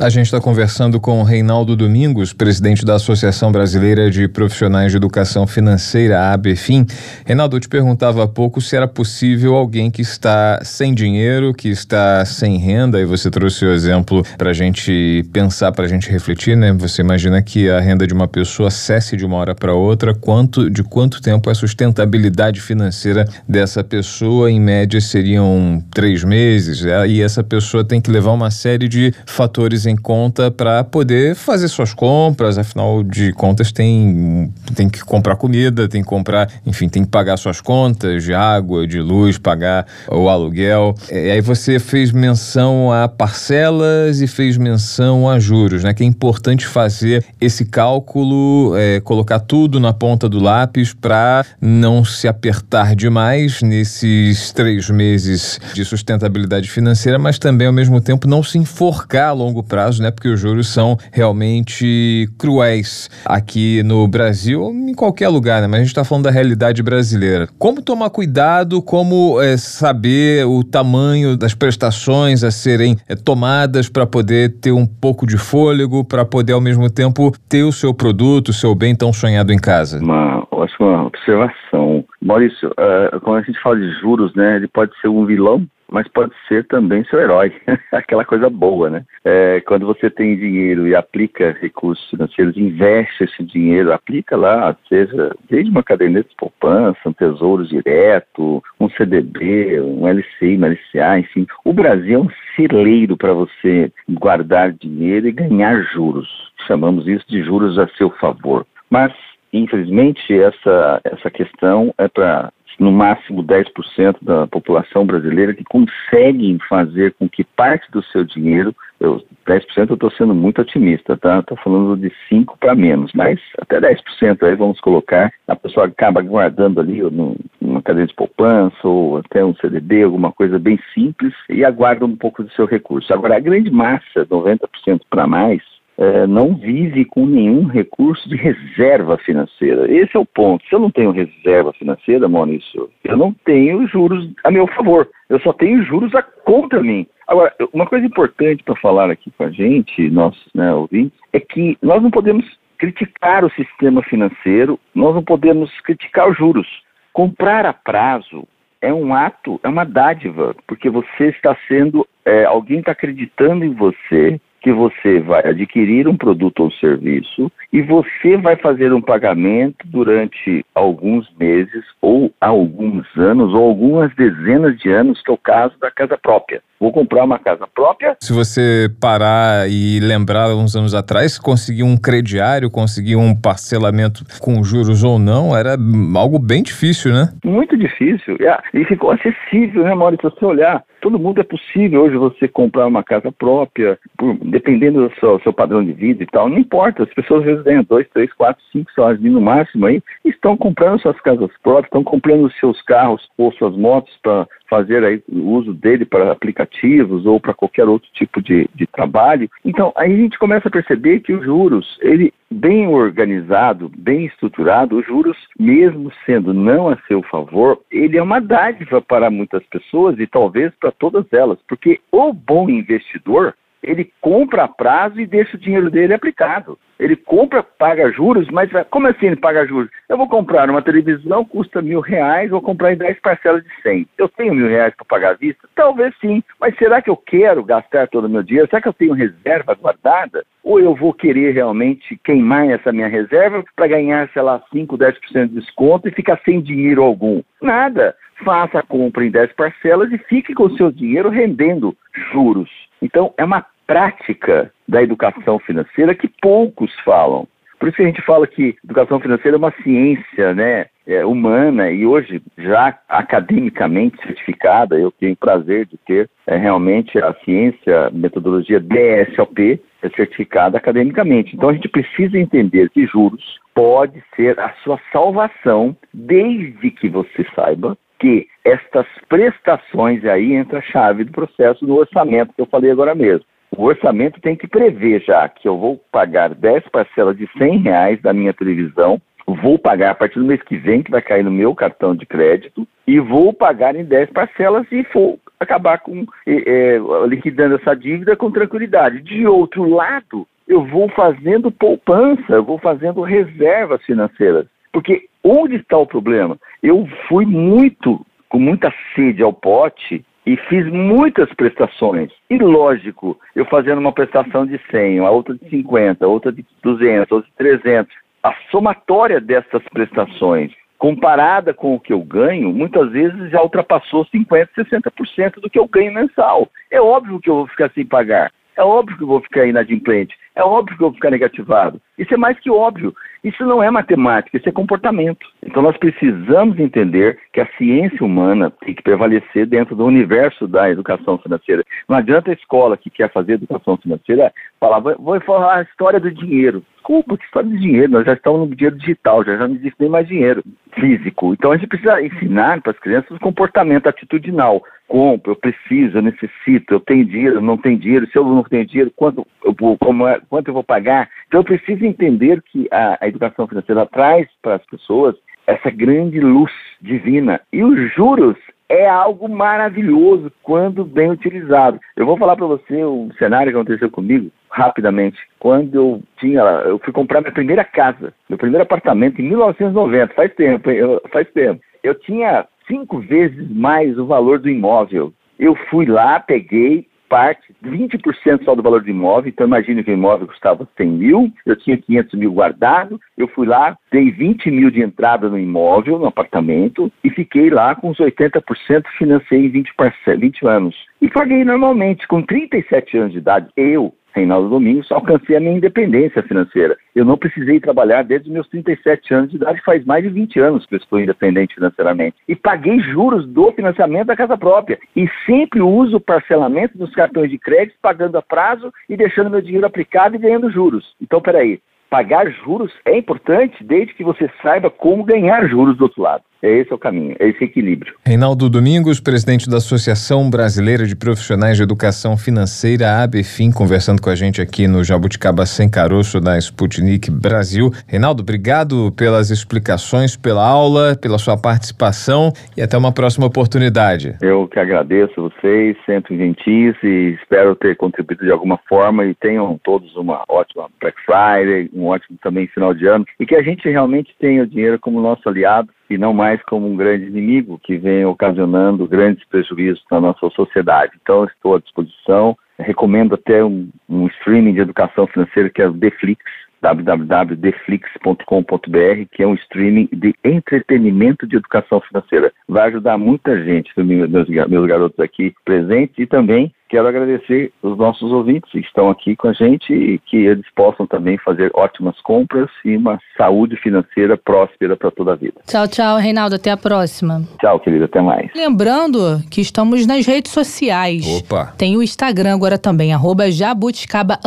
A gente está conversando com Reinaldo Domingos, presidente da Associação Brasileira de Profissionais de Educação Financeira, ABFIM. Reinaldo, eu te perguntava há pouco se era possível alguém que está sem dinheiro, que está sem renda, e você trouxe o exemplo para a gente pensar, para a gente refletir, né? Você imagina que a renda de uma pessoa cesse de uma hora para outra, quanto, de quanto tempo a sustentabilidade financeira dessa pessoa? Em média seriam três meses, e essa pessoa tem que levar uma série de fatores em conta para poder fazer suas compras, afinal de contas tem, tem que comprar comida, tem que comprar, enfim, tem que pagar suas contas de água, de luz, pagar o aluguel. E aí você fez menção a parcelas e fez menção a juros, né? Que é importante fazer esse cálculo, é, colocar tudo na ponta do lápis para não se apertar demais nesses três meses de sustentabilidade financeira, mas também ao mesmo tempo não se enforcar a longo prazo prazo, né? Porque os juros são realmente cruéis aqui no Brasil, em qualquer lugar, né? Mas a gente está falando da realidade brasileira. Como tomar cuidado, como é, saber o tamanho das prestações a serem é, tomadas para poder ter um pouco de fôlego, para poder ao mesmo tempo ter o seu produto, o seu bem tão sonhado em casa? Uma ótima observação. Maurício, uh, quando a gente fala de juros, né, ele pode ser um vilão mas pode ser também seu herói, aquela coisa boa, né? É, quando você tem dinheiro e aplica recursos financeiros, investe esse dinheiro, aplica lá, seja desde uma caderneta de poupança, um tesouro direto, um CDB, um LCI, uma LCA, enfim. O Brasil é um celeiro para você guardar dinheiro e ganhar juros. Chamamos isso de juros a seu favor. Mas infelizmente, essa, essa questão é para no máximo 10% da população brasileira que conseguem fazer com que parte do seu dinheiro, eu, 10% eu estou sendo muito otimista, tá? Estou falando de 5 para menos, mas até 10% aí vamos colocar, a pessoa acaba guardando ali no, numa cadeia de poupança ou até um CDB, alguma coisa bem simples e aguarda um pouco do seu recurso. Agora, a grande massa, 90% para mais, é, não vive com nenhum recurso de reserva financeira. Esse é o ponto. Se eu não tenho reserva financeira, Maurício, eu não tenho juros a meu favor. Eu só tenho juros a contra mim. Agora, uma coisa importante para falar aqui com a gente, nossos né, ouvintes, é que nós não podemos criticar o sistema financeiro, nós não podemos criticar os juros. Comprar a prazo é um ato, é uma dádiva, porque você está sendo, é, alguém está acreditando em você, que você vai adquirir um produto ou serviço e você vai fazer um pagamento durante alguns meses ou alguns anos ou algumas dezenas de anos, que é o caso da casa própria. Vou comprar uma casa própria. Se você parar e lembrar uns anos atrás, conseguir um crediário, conseguir um parcelamento com juros ou não, era algo bem difícil, né? Muito difícil. E ficou acessível, né, Maurício? Se você olhar, todo mundo é possível hoje você comprar uma casa própria, por, dependendo do seu, seu, padrão de vida e tal, não importa. As pessoas às vezes ganham dois, três, quatro, cinco salários no máximo aí, estão comprando suas casas próprias, estão comprando os seus carros ou suas motos para fazer aí o uso dele para aplicativos ou para qualquer outro tipo de, de trabalho. Então, aí a gente começa a perceber que os juros, ele bem organizado, bem estruturado, os juros, mesmo sendo não a seu favor, ele é uma dádiva para muitas pessoas e talvez para todas elas, porque o bom investidor, ele compra a prazo e deixa o dinheiro dele aplicado. Ele compra, paga juros, mas como assim ele paga juros? Eu vou comprar uma televisão, custa mil reais, vou comprar em 10 parcelas de 100. Eu tenho mil reais para pagar à vista? Talvez sim, mas será que eu quero gastar todo o meu dinheiro? Será que eu tenho reserva guardada? Ou eu vou querer realmente queimar essa minha reserva para ganhar, sei lá, 5, 10% de desconto e ficar sem dinheiro algum? Nada faça a compra em 10 parcelas e fique com o seu dinheiro rendendo juros. Então, é uma prática da educação financeira que poucos falam. Por isso que a gente fala que educação financeira é uma ciência né, é, humana e hoje já academicamente certificada. Eu tenho prazer de ter é, realmente a ciência, metodologia DSOP, é certificada academicamente. Então a gente precisa entender que juros pode ser a sua salvação desde que você saiba que estas prestações aí entra a chave do processo no orçamento que eu falei agora mesmo. O orçamento tem que prever já que eu vou pagar 10 parcelas de 100 reais da minha televisão vou pagar a partir do mês que vem, que vai cair no meu cartão de crédito, e vou pagar em 10 parcelas e vou acabar com é, liquidando essa dívida com tranquilidade. De outro lado, eu vou fazendo poupança, eu vou fazendo reservas financeiras. Porque onde está o problema? Eu fui muito, com muita sede ao pote e fiz muitas prestações. E lógico, eu fazendo uma prestação de 100, a outra de 50, outra de 200, outra de 300. A somatória dessas prestações, comparada com o que eu ganho, muitas vezes já ultrapassou 50%, 60% do que eu ganho mensal. É óbvio que eu vou ficar sem pagar. É óbvio que eu vou ficar inadimplente. É óbvio que eu vou ficar negativado. Isso é mais que óbvio. Isso não é matemática, isso é comportamento. Então nós precisamos entender que a ciência humana tem que prevalecer dentro do universo da educação financeira. Não adianta a escola que quer fazer educação financeira falar, vou falar a história do dinheiro. Desculpa, que história de dinheiro? Nós já estamos no dinheiro digital, já, já não existe nem mais dinheiro físico. Então a gente precisa ensinar para as crianças o comportamento atitudinal. Compro, eu preciso, eu necessito, eu tenho dinheiro, não tenho dinheiro, se eu não tenho dinheiro, quanto eu vou, como é, quanto eu vou pagar? Então eu preciso entender que a, a educação financeira traz para as pessoas essa grande luz divina. E os juros é algo maravilhoso quando bem utilizado. Eu vou falar para você um cenário que aconteceu comigo rapidamente. Quando eu tinha, eu fui comprar minha primeira casa, meu primeiro apartamento em 1990, faz tempo, faz tempo. Eu tinha cinco vezes mais o valor do imóvel. Eu fui lá, peguei parte, 20% só do valor do imóvel, então imagine que o imóvel custava 100 mil, eu tinha 500 mil guardado, eu fui lá, dei 20 mil de entrada no imóvel, no apartamento, e fiquei lá com os 80%, financei em 20, 20 anos. E paguei normalmente, com 37 anos de idade, eu, Reinaldo Domingos, alcancei a minha independência financeira. Eu não precisei trabalhar desde os meus 37 anos de idade, faz mais de 20 anos que eu estou independente financeiramente. E paguei juros do financiamento da casa própria. E sempre uso o parcelamento dos cartões de crédito, pagando a prazo e deixando meu dinheiro aplicado e ganhando juros. Então, peraí, pagar juros é importante desde que você saiba como ganhar juros do outro lado. É esse é o caminho, é esse equilíbrio. Reinaldo Domingos, presidente da Associação Brasileira de Profissionais de Educação Financeira, ABFIM, conversando com a gente aqui no Jabuticaba Sem Caroço da Sputnik Brasil. Reinaldo, obrigado pelas explicações, pela aula, pela sua participação e até uma próxima oportunidade. Eu que agradeço vocês, sempre gentis e espero ter contribuído de alguma forma e tenham todos uma ótima Black Friday, um ótimo também final de ano e que a gente realmente tenha o dinheiro como nosso aliado e não mais como um grande inimigo que vem ocasionando grandes prejuízos na nossa sociedade. Então, estou à disposição. Recomendo até um, um streaming de educação financeira que é o Deflix, www.deflix.com.br, que é um streaming de entretenimento de educação financeira. Vai ajudar muita gente, meus, meus garotos aqui presentes, e também quero agradecer os nossos ouvintes que estão aqui com a gente e que eles possam também fazer ótimas compras e uma saúde financeira próspera para toda a vida. Tchau, tchau, Reinaldo. Até a próxima. Tchau, querido. Até mais. Lembrando que estamos nas redes sociais. Opa! Tem o Instagram agora também, arroba jabuticaba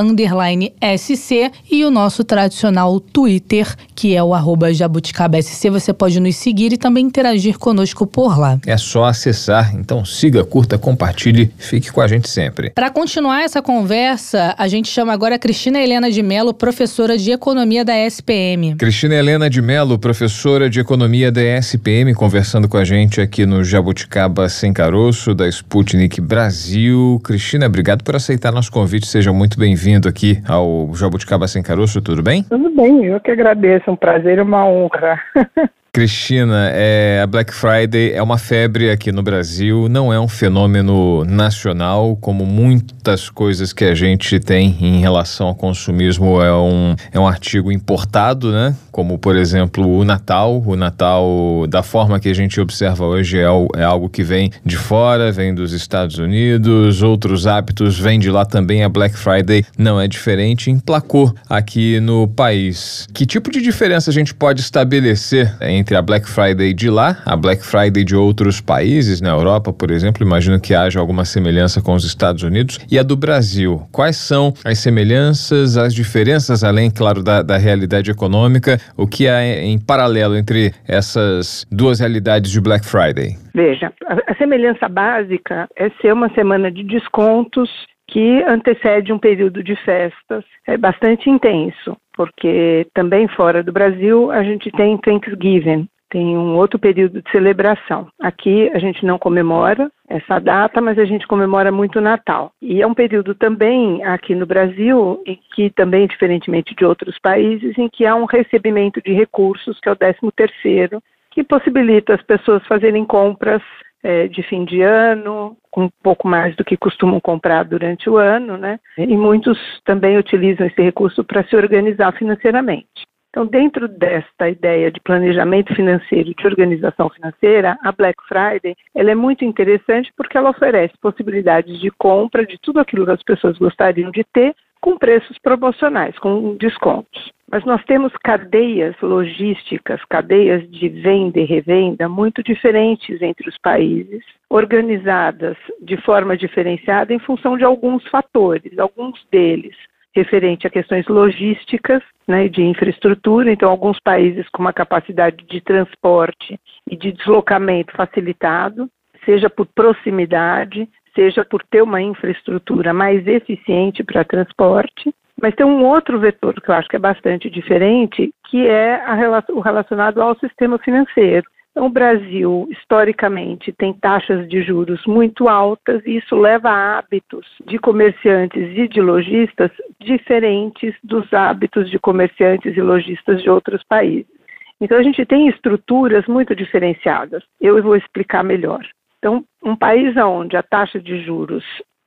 SC e o nosso tradicional Twitter, que é o arroba jabuticaba SC. Você pode nos seguir e também interagir conosco por lá. É só acessar. Então siga, curta, compartilhe, fique com a gente sempre. Para continuar essa conversa, a gente chama agora a Cristina Helena de Mello, professora de Economia da SPM. Cristina Helena de Mello, professora de Economia da SPM, conversando com a gente aqui no Jabuticaba Sem Caroço, da Sputnik Brasil. Cristina, obrigado por aceitar nosso convite. Seja muito bem-vindo aqui ao Jabuticaba Sem Caroço, tudo bem? Tudo bem, eu que agradeço. Um prazer e uma honra. Cristina, é, a Black Friday é uma febre aqui no Brasil, não é um fenômeno nacional, como muitas coisas que a gente tem em relação ao consumismo, é um, é um artigo importado, né? Como, por exemplo, o Natal. O Natal, da forma que a gente observa hoje, é, é algo que vem de fora, vem dos Estados Unidos, outros hábitos vêm de lá também. A Black Friday não é diferente, emplacou aqui no país. Que tipo de diferença a gente pode estabelecer em entre a Black Friday de lá, a Black Friday de outros países, na Europa, por exemplo, imagino que haja alguma semelhança com os Estados Unidos, e a do Brasil. Quais são as semelhanças, as diferenças, além, claro, da, da realidade econômica, o que há em paralelo entre essas duas realidades de Black Friday? Veja, a, a semelhança básica é ser uma semana de descontos que antecede um período de festas é bastante intenso, porque também fora do Brasil a gente tem Thanksgiving, tem um outro período de celebração. Aqui a gente não comemora essa data, mas a gente comemora muito o Natal. E é um período também aqui no Brasil, em que também, diferentemente de outros países, em que há um recebimento de recursos, que é o 13 terceiro, que possibilita as pessoas fazerem compras é, de fim de ano, com um pouco mais do que costumam comprar durante o ano, né? E muitos também utilizam esse recurso para se organizar financeiramente. Então, dentro desta ideia de planejamento financeiro e de organização financeira, a Black Friday ela é muito interessante porque ela oferece possibilidades de compra de tudo aquilo que as pessoas gostariam de ter com preços promocionais, com descontos. Mas nós temos cadeias logísticas, cadeias de venda e revenda muito diferentes entre os países, organizadas de forma diferenciada em função de alguns fatores. Alguns deles referente a questões logísticas né, de infraestrutura, então alguns países com uma capacidade de transporte e de deslocamento facilitado, seja por proximidade, seja por ter uma infraestrutura mais eficiente para transporte. Mas tem um outro vetor que eu acho que é bastante diferente, que é o relacionado ao sistema financeiro. Então, o Brasil, historicamente, tem taxas de juros muito altas e isso leva a hábitos de comerciantes e de lojistas diferentes dos hábitos de comerciantes e lojistas de outros países. Então, a gente tem estruturas muito diferenciadas. Eu vou explicar melhor. Então, um país onde a taxa de juros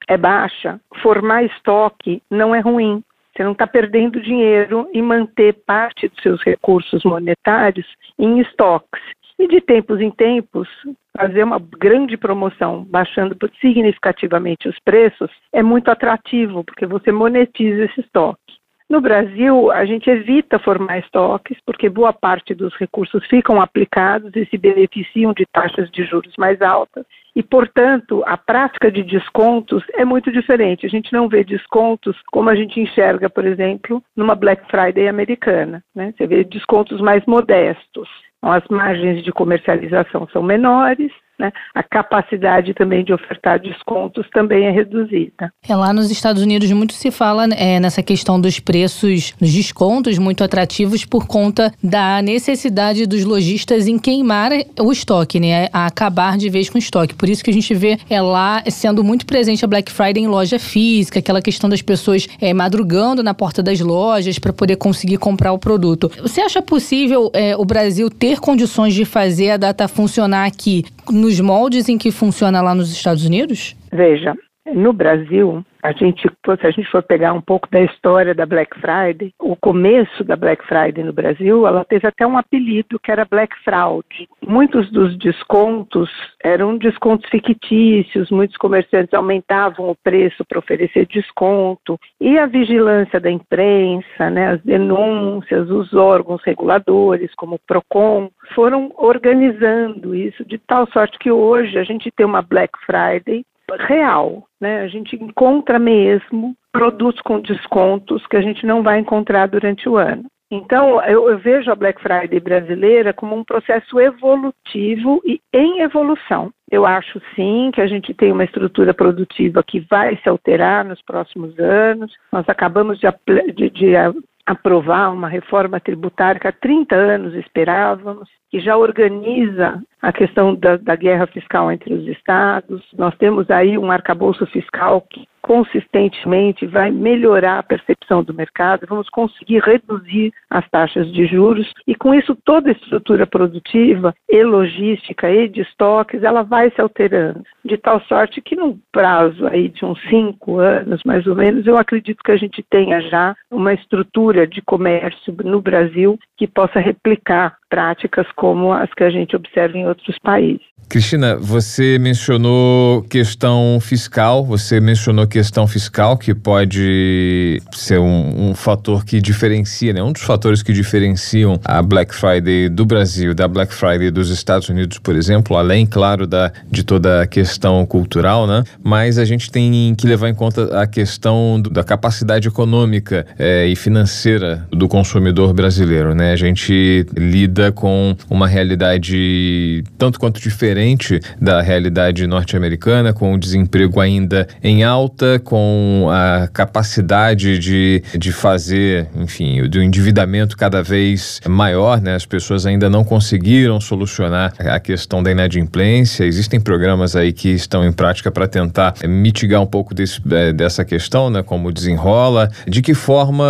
é baixa, formar estoque não é ruim. Você não está perdendo dinheiro em manter parte dos seus recursos monetários em estoques. E de tempos em tempos, fazer uma grande promoção, baixando significativamente os preços, é muito atrativo, porque você monetiza esse estoque. No Brasil, a gente evita formar estoques, porque boa parte dos recursos ficam aplicados e se beneficiam de taxas de juros mais altas. E, portanto, a prática de descontos é muito diferente. A gente não vê descontos como a gente enxerga, por exemplo, numa Black Friday americana. Né? Você vê descontos mais modestos. Então, as margens de comercialização são menores, né? A capacidade também de ofertar descontos também é reduzida. É, lá nos Estados Unidos muito se fala é, nessa questão dos preços, dos descontos muito atrativos por conta da necessidade dos lojistas em queimar o estoque, né? A acabar de vez com o estoque. Por isso que a gente vê é, lá sendo muito presente a Black Friday em loja física, aquela questão das pessoas é, madrugando na porta das lojas para poder conseguir comprar o produto. Você acha possível é, o Brasil ter condições de fazer a data funcionar aqui nos moldes em que funciona lá nos Estados Unidos? Veja, no Brasil, a gente, se a gente for pegar um pouco da história da Black Friday, o começo da Black Friday no Brasil, ela teve até um apelido que era Black Fraud. Muitos dos descontos eram descontos fictícios, muitos comerciantes aumentavam o preço para oferecer desconto, e a vigilância da imprensa, né, as denúncias, os órgãos reguladores, como o PROCON, foram organizando isso de tal sorte que hoje a gente tem uma Black Friday real, né? A gente encontra mesmo produtos com descontos que a gente não vai encontrar durante o ano. Então, eu, eu, vejo a Black Friday brasileira como um processo evolutivo e em evolução. Eu acho sim que a gente tem uma estrutura produtiva que vai se alterar nos próximos anos. Nós acabamos de, de, de aprovar uma reforma tributária que há 30 anos esperávamos, que já organiza a questão da, da, guerra fiscal entre os estados. Nós temos aí um arcabouço fiscal que consistentemente vai melhorar a percepção do mercado, vamos conseguir reduzir as taxas de juros e com isso toda a estrutura produtiva e logística e de estoques ela vai se alterando, de tal sorte que num prazo aí de uns cinco anos mais ou menos, eu acredito que a gente tenha já uma estrutura de comércio no Brasil que possa replicar práticas como as que a gente observa em outros países. Cristina, você mencionou questão fiscal, você mencionou questão fiscal que pode ser um, um, fator que diferencia, né? Um dos fatores que diferenciam a Black Friday do Brasil da Black Friday dos Estados Unidos, por exemplo, além, claro, da, de toda a questão cultural, né? Mas a gente tem que levar em conta a questão do, da capacidade econômica é, e financeira do consumidor brasileiro, né? A gente lida com uma realidade tanto quanto diferente da realidade norte-americana, com o desemprego ainda em alta, conta com a capacidade de, de fazer, enfim, do endividamento cada vez maior, né? As pessoas ainda não conseguiram solucionar a questão da inadimplência. Existem programas aí que estão em prática para tentar mitigar um pouco desse, é, dessa questão, né? Como desenrola. De que forma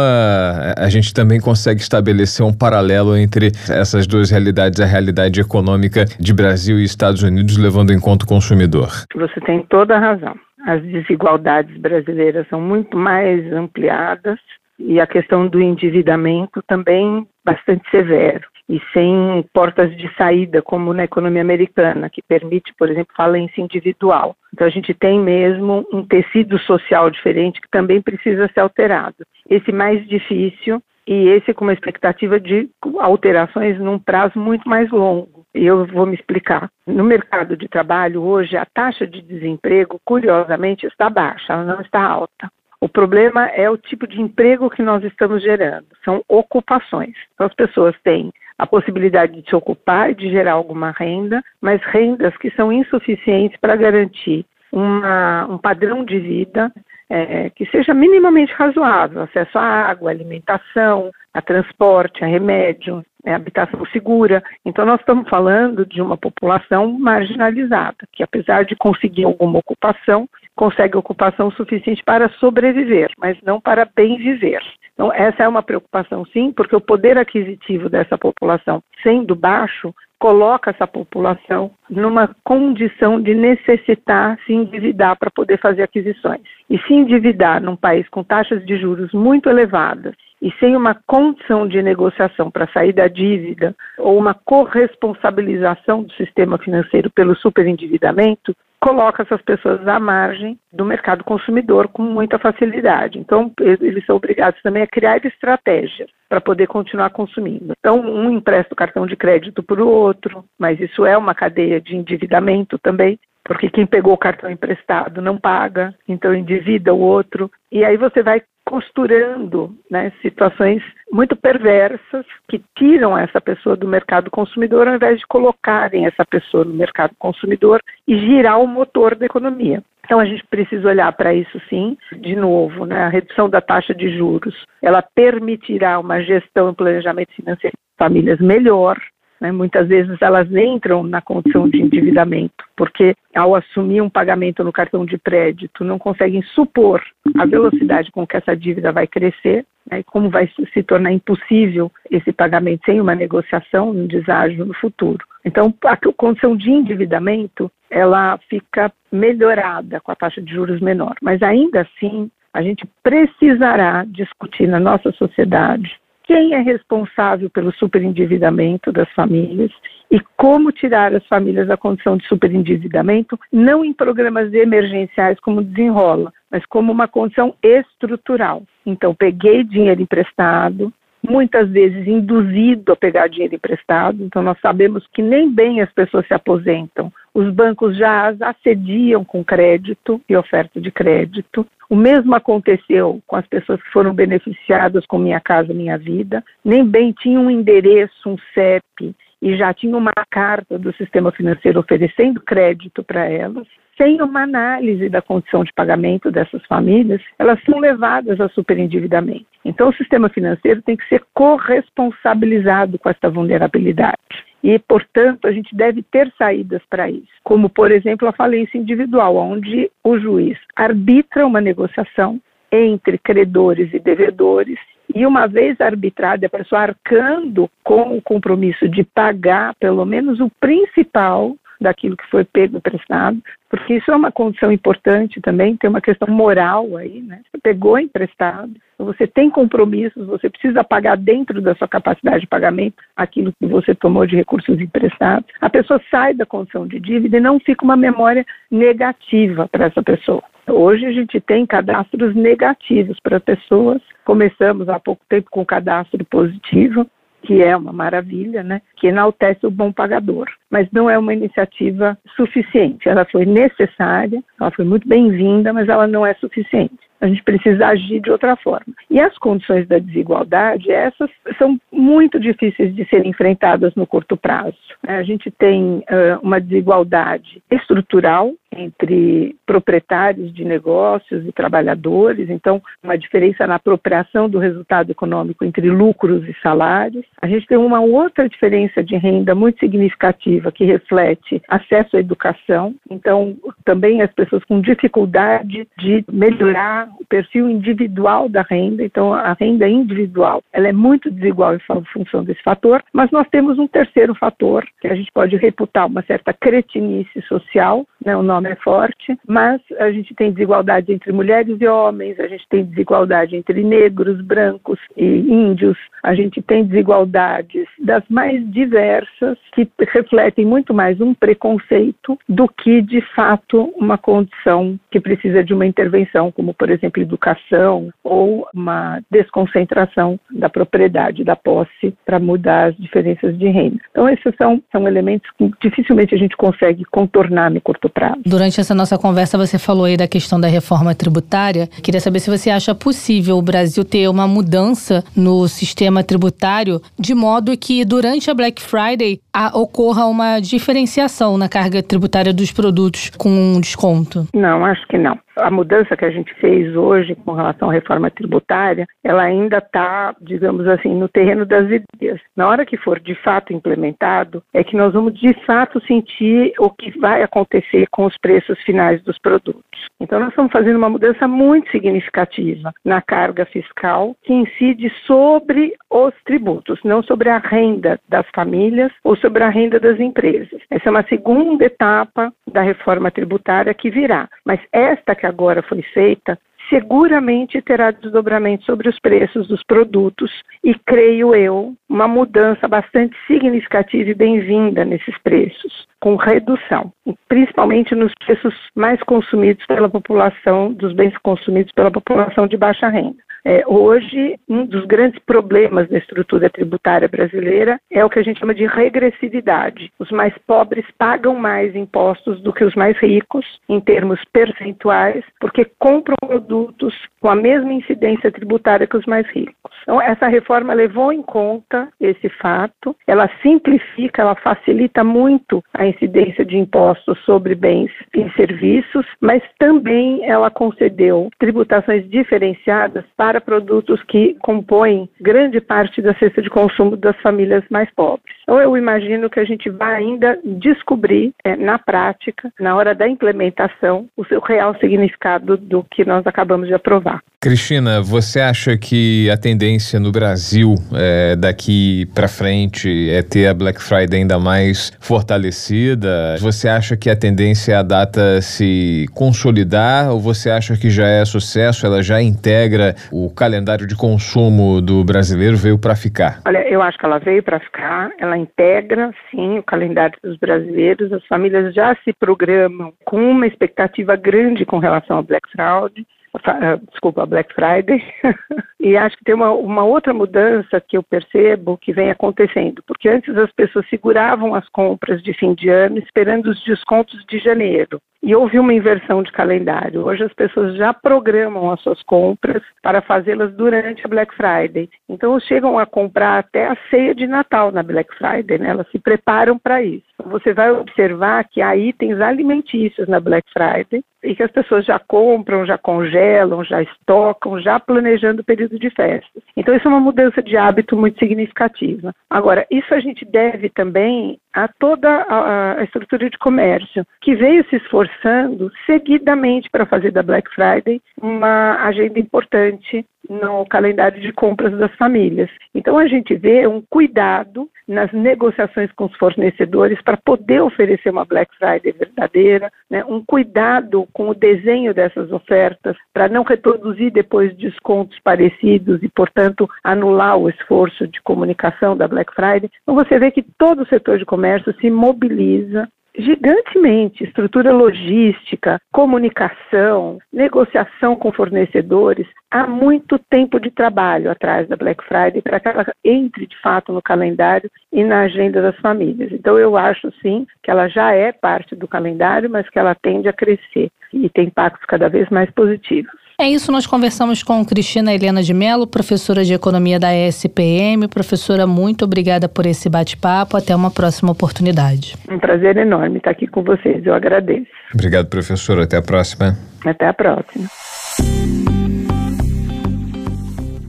a gente também consegue estabelecer um paralelo entre essas duas realidades, a realidade econômica de Brasil e Estados Unidos, levando em conta o consumidor? Você tem toda a razão. As desigualdades brasileiras são muito mais ampliadas e a questão do endividamento também bastante severo e sem portas de saída, como na economia americana, que permite, por exemplo, falência individual. Então, a gente tem mesmo um tecido social diferente que também precisa ser alterado. Esse mais difícil e esse com uma expectativa de alterações num prazo muito mais longo. E eu vou me explicar. No mercado de trabalho, hoje, a taxa de desemprego, curiosamente, está baixa, ela não está alta. O problema é o tipo de emprego que nós estamos gerando, são ocupações. Então, as pessoas têm a possibilidade de se ocupar e de gerar alguma renda, mas rendas que são insuficientes para garantir uma, um padrão de vida é, que seja minimamente razoável, acesso à água, alimentação, a transporte, a remédio, a habitação segura. Então, nós estamos falando de uma população marginalizada, que apesar de conseguir alguma ocupação, consegue ocupação suficiente para sobreviver, mas não para bem viver. Então, essa é uma preocupação, sim, porque o poder aquisitivo dessa população, sendo baixo, coloca essa população numa condição de necessitar se endividar para poder fazer aquisições. E se endividar num país com taxas de juros muito elevadas e sem uma condição de negociação para sair da dívida ou uma corresponsabilização do sistema financeiro pelo superendividamento, coloca essas pessoas à margem do mercado consumidor com muita facilidade. Então, eles são obrigados também a criar estratégias para poder continuar consumindo. Então, um empresta o cartão de crédito para o outro, mas isso é uma cadeia de endividamento também porque quem pegou o cartão emprestado não paga, então endivida o outro. E aí você vai costurando né, situações muito perversas que tiram essa pessoa do mercado consumidor ao invés de colocarem essa pessoa no mercado consumidor e girar o motor da economia. Então a gente precisa olhar para isso sim, de novo, né, a redução da taxa de juros, ela permitirá uma gestão e planejamento financeiro de famílias melhor, né? Muitas vezes elas entram na condição de endividamento, porque ao assumir um pagamento no cartão de crédito, não conseguem supor a velocidade com que essa dívida vai crescer, né? como vai se tornar impossível esse pagamento sem uma negociação, um deságio no futuro. Então, a condição de endividamento, ela fica melhorada com a taxa de juros menor, mas ainda assim, a gente precisará discutir na nossa sociedade quem é responsável pelo superendividamento das famílias e como tirar as famílias da condição de superendividamento, não em programas emergenciais como desenrola, mas como uma condição estrutural. Então, peguei dinheiro emprestado, muitas vezes induzido a pegar dinheiro emprestado, então nós sabemos que nem bem as pessoas se aposentam. Os bancos já as assediam com crédito e oferta de crédito. O mesmo aconteceu com as pessoas que foram beneficiadas com Minha Casa Minha Vida. Nem bem tinham um endereço, um CEP, e já tinha uma carta do sistema financeiro oferecendo crédito para elas sem uma análise da condição de pagamento dessas famílias, elas são levadas a superendividamento. Então, o sistema financeiro tem que ser corresponsabilizado com essa vulnerabilidade. E, portanto, a gente deve ter saídas para isso, como, por exemplo, a falência individual, onde o juiz arbitra uma negociação entre credores e devedores e uma vez arbitrada, a pessoa arcando com o compromisso de pagar pelo menos o principal daquilo que foi pego emprestado, porque isso é uma condição importante também, tem uma questão moral aí, né? Você pegou emprestado, você tem compromissos, você precisa pagar dentro da sua capacidade de pagamento aquilo que você tomou de recursos emprestados. A pessoa sai da condição de dívida e não fica uma memória negativa para essa pessoa. Hoje a gente tem cadastros negativos para pessoas. Começamos há pouco tempo com cadastro positivo, que é uma maravilha, né, que enaltece o bom pagador, mas não é uma iniciativa suficiente. Ela foi necessária, ela foi muito bem-vinda, mas ela não é suficiente. A gente precisa agir de outra forma. E as condições da desigualdade, essas são muito difíceis de serem enfrentadas no curto prazo. A gente tem uma desigualdade estrutural entre proprietários de negócios e trabalhadores, então uma diferença na apropriação do resultado econômico entre lucros e salários. A gente tem uma outra diferença de renda muito significativa que reflete acesso à educação. Então, também as pessoas com dificuldade de melhorar o perfil individual da renda. Então, a renda individual, ela é muito desigual em função desse fator, mas nós temos um terceiro fator que a gente pode reputar uma certa cretinice social, né, o nome é forte, mas a gente tem desigualdade entre mulheres e homens, a gente tem desigualdade entre negros, brancos e índios, a gente tem desigualdades das mais diversas que refletem muito mais um preconceito do que, de fato, uma condição que precisa de uma intervenção, como, por exemplo, educação ou uma desconcentração da propriedade, da posse, para mudar as diferenças de renda. Então, esses são, são elementos que dificilmente a gente consegue contornar no curto prazo. Durante essa nossa conversa, você falou aí da questão da reforma tributária. Queria saber se você acha possível o Brasil ter uma mudança no sistema tributário de modo que durante a Black Friday a, ocorra uma diferenciação na carga tributária dos produtos com desconto. Não, acho que não a mudança que a gente fez hoje com relação à reforma tributária, ela ainda está, digamos assim, no terreno das ideias. Na hora que for de fato implementado, é que nós vamos de fato sentir o que vai acontecer com os preços finais dos produtos. Então, nós estamos fazendo uma mudança muito significativa na carga fiscal que incide sobre os tributos, não sobre a renda das famílias ou sobre a renda das empresas. Essa é uma segunda etapa da reforma tributária que virá. Mas esta que agora foi feita seguramente terá desdobramento sobre os preços dos produtos e, creio eu, uma mudança bastante significativa e bem-vinda nesses preços, com redução, principalmente nos preços mais consumidos pela população, dos bens consumidos pela população de baixa renda. É, hoje, um dos grandes problemas da estrutura tributária brasileira é o que a gente chama de regressividade. Os mais pobres pagam mais impostos do que os mais ricos, em termos percentuais, porque compram produtos com a mesma incidência tributária que os mais ricos. Então, essa reforma levou em conta esse fato, ela simplifica, ela facilita muito a incidência de impostos sobre bens e serviços, mas também ela concedeu tributações diferenciadas para para produtos que compõem grande parte da cesta de consumo das famílias mais pobres. Então, eu imagino que a gente vai ainda descobrir, é, na prática, na hora da implementação, o seu real significado do que nós acabamos de aprovar. Cristina, você acha que a tendência no Brasil é, daqui para frente é ter a Black Friday ainda mais fortalecida? Você acha que a tendência é a data se consolidar ou você acha que já é sucesso, ela já integra o calendário de consumo do brasileiro, veio para ficar? Olha, eu acho que ela veio para ficar, ela integra sim o calendário dos brasileiros, as famílias já se programam com uma expectativa grande com relação ao Black Friday eh, desculpa, Black Friday. e acho que tem uma, uma outra mudança que eu percebo que vem acontecendo, porque antes as pessoas seguravam as compras de fim de ano esperando os descontos de janeiro. E houve uma inversão de calendário. Hoje as pessoas já programam as suas compras para fazê-las durante a Black Friday. Então chegam a comprar até a ceia de Natal na Black Friday, né? elas se preparam para isso. Você vai observar que há itens alimentícios na Black Friday e que as pessoas já compram, já congelam, já estocam, já planejando o período de festas. Então, isso é uma mudança de hábito muito significativa. Agora, isso a gente deve também a toda a, a estrutura de comércio, que veio se esforçando seguidamente para fazer da Black Friday uma agenda importante no calendário de compras das famílias. Então a gente vê um cuidado nas negociações com os fornecedores para poder oferecer uma Black Friday verdadeira, né? um cuidado com o desenho dessas ofertas para não reproduzir depois descontos parecidos e, portanto, anular o esforço de comunicação da Black Friday. Então você vê que todo o setor de comércio se mobiliza gigantemente estrutura logística, comunicação, negociação com fornecedores. Há muito tempo de trabalho atrás da Black Friday para que ela entre de fato no calendário e na agenda das famílias. Então, eu acho sim que ela já é parte do calendário, mas que ela tende a crescer. E tem impactos cada vez mais positivos. É isso, nós conversamos com Cristina Helena de Mello, professora de Economia da ESPM. Professora, muito obrigada por esse bate-papo. Até uma próxima oportunidade. Um prazer enorme estar aqui com vocês. Eu agradeço. Obrigado, professora. Até a próxima. Até a próxima.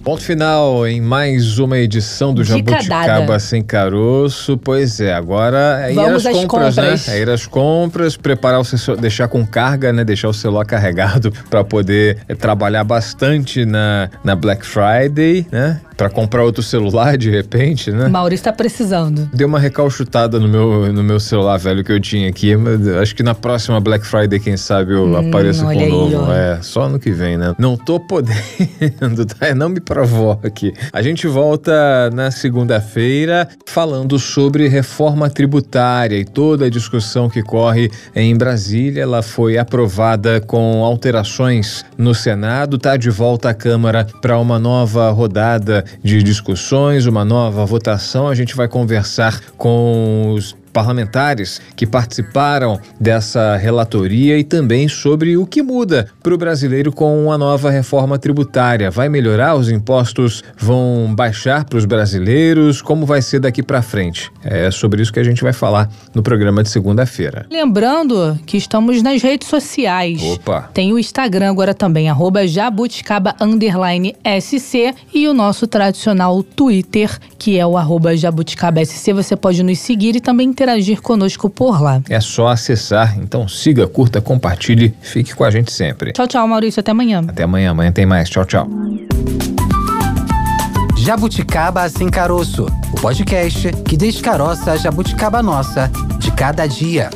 Ponto final em mais uma edição do Jabuticaba Sem Caroço. Pois é, agora é Vamos ir às, às compras, compras, né? É ir às compras, preparar o seu, deixar com carga, né? Deixar o celular carregado para poder é, trabalhar bastante na, na Black Friday, né? Para comprar outro celular de repente, né? Maurício está precisando. Deu uma recalchutada no meu, no meu celular velho que eu tinha aqui, mas acho que na próxima Black Friday, quem sabe, eu hum, apareço com um novo. é, só no que vem, né? Não tô podendo, tá? Não me provoque. A gente volta na segunda-feira falando sobre reforma tributária e toda a discussão que corre em Brasília. Ela foi aprovada com alterações no Senado, tá de volta à Câmara para uma nova rodada de discussões, uma nova votação. A gente vai conversar com os parlamentares que participaram dessa relatoria e também sobre o que muda para o brasileiro com a nova reforma tributária. Vai melhorar? Os impostos vão baixar para os brasileiros? Como vai ser daqui para frente? É sobre isso que a gente vai falar no programa de segunda-feira. Lembrando que estamos nas redes sociais. Opa! Tem o Instagram agora também, arroba jabuticaba SC e o nosso tradicional Twitter, que é o arroba jabuticaba SC. Você pode nos seguir e também interagir conosco por lá. É só acessar. Então siga, curta, compartilhe, fique com a gente sempre. Tchau, tchau, Maurício. Até amanhã. Até amanhã. Amanhã tem mais. Tchau, tchau. Jabuticaba Sem Caroço, o podcast que descaroça a jabuticaba nossa de cada dia.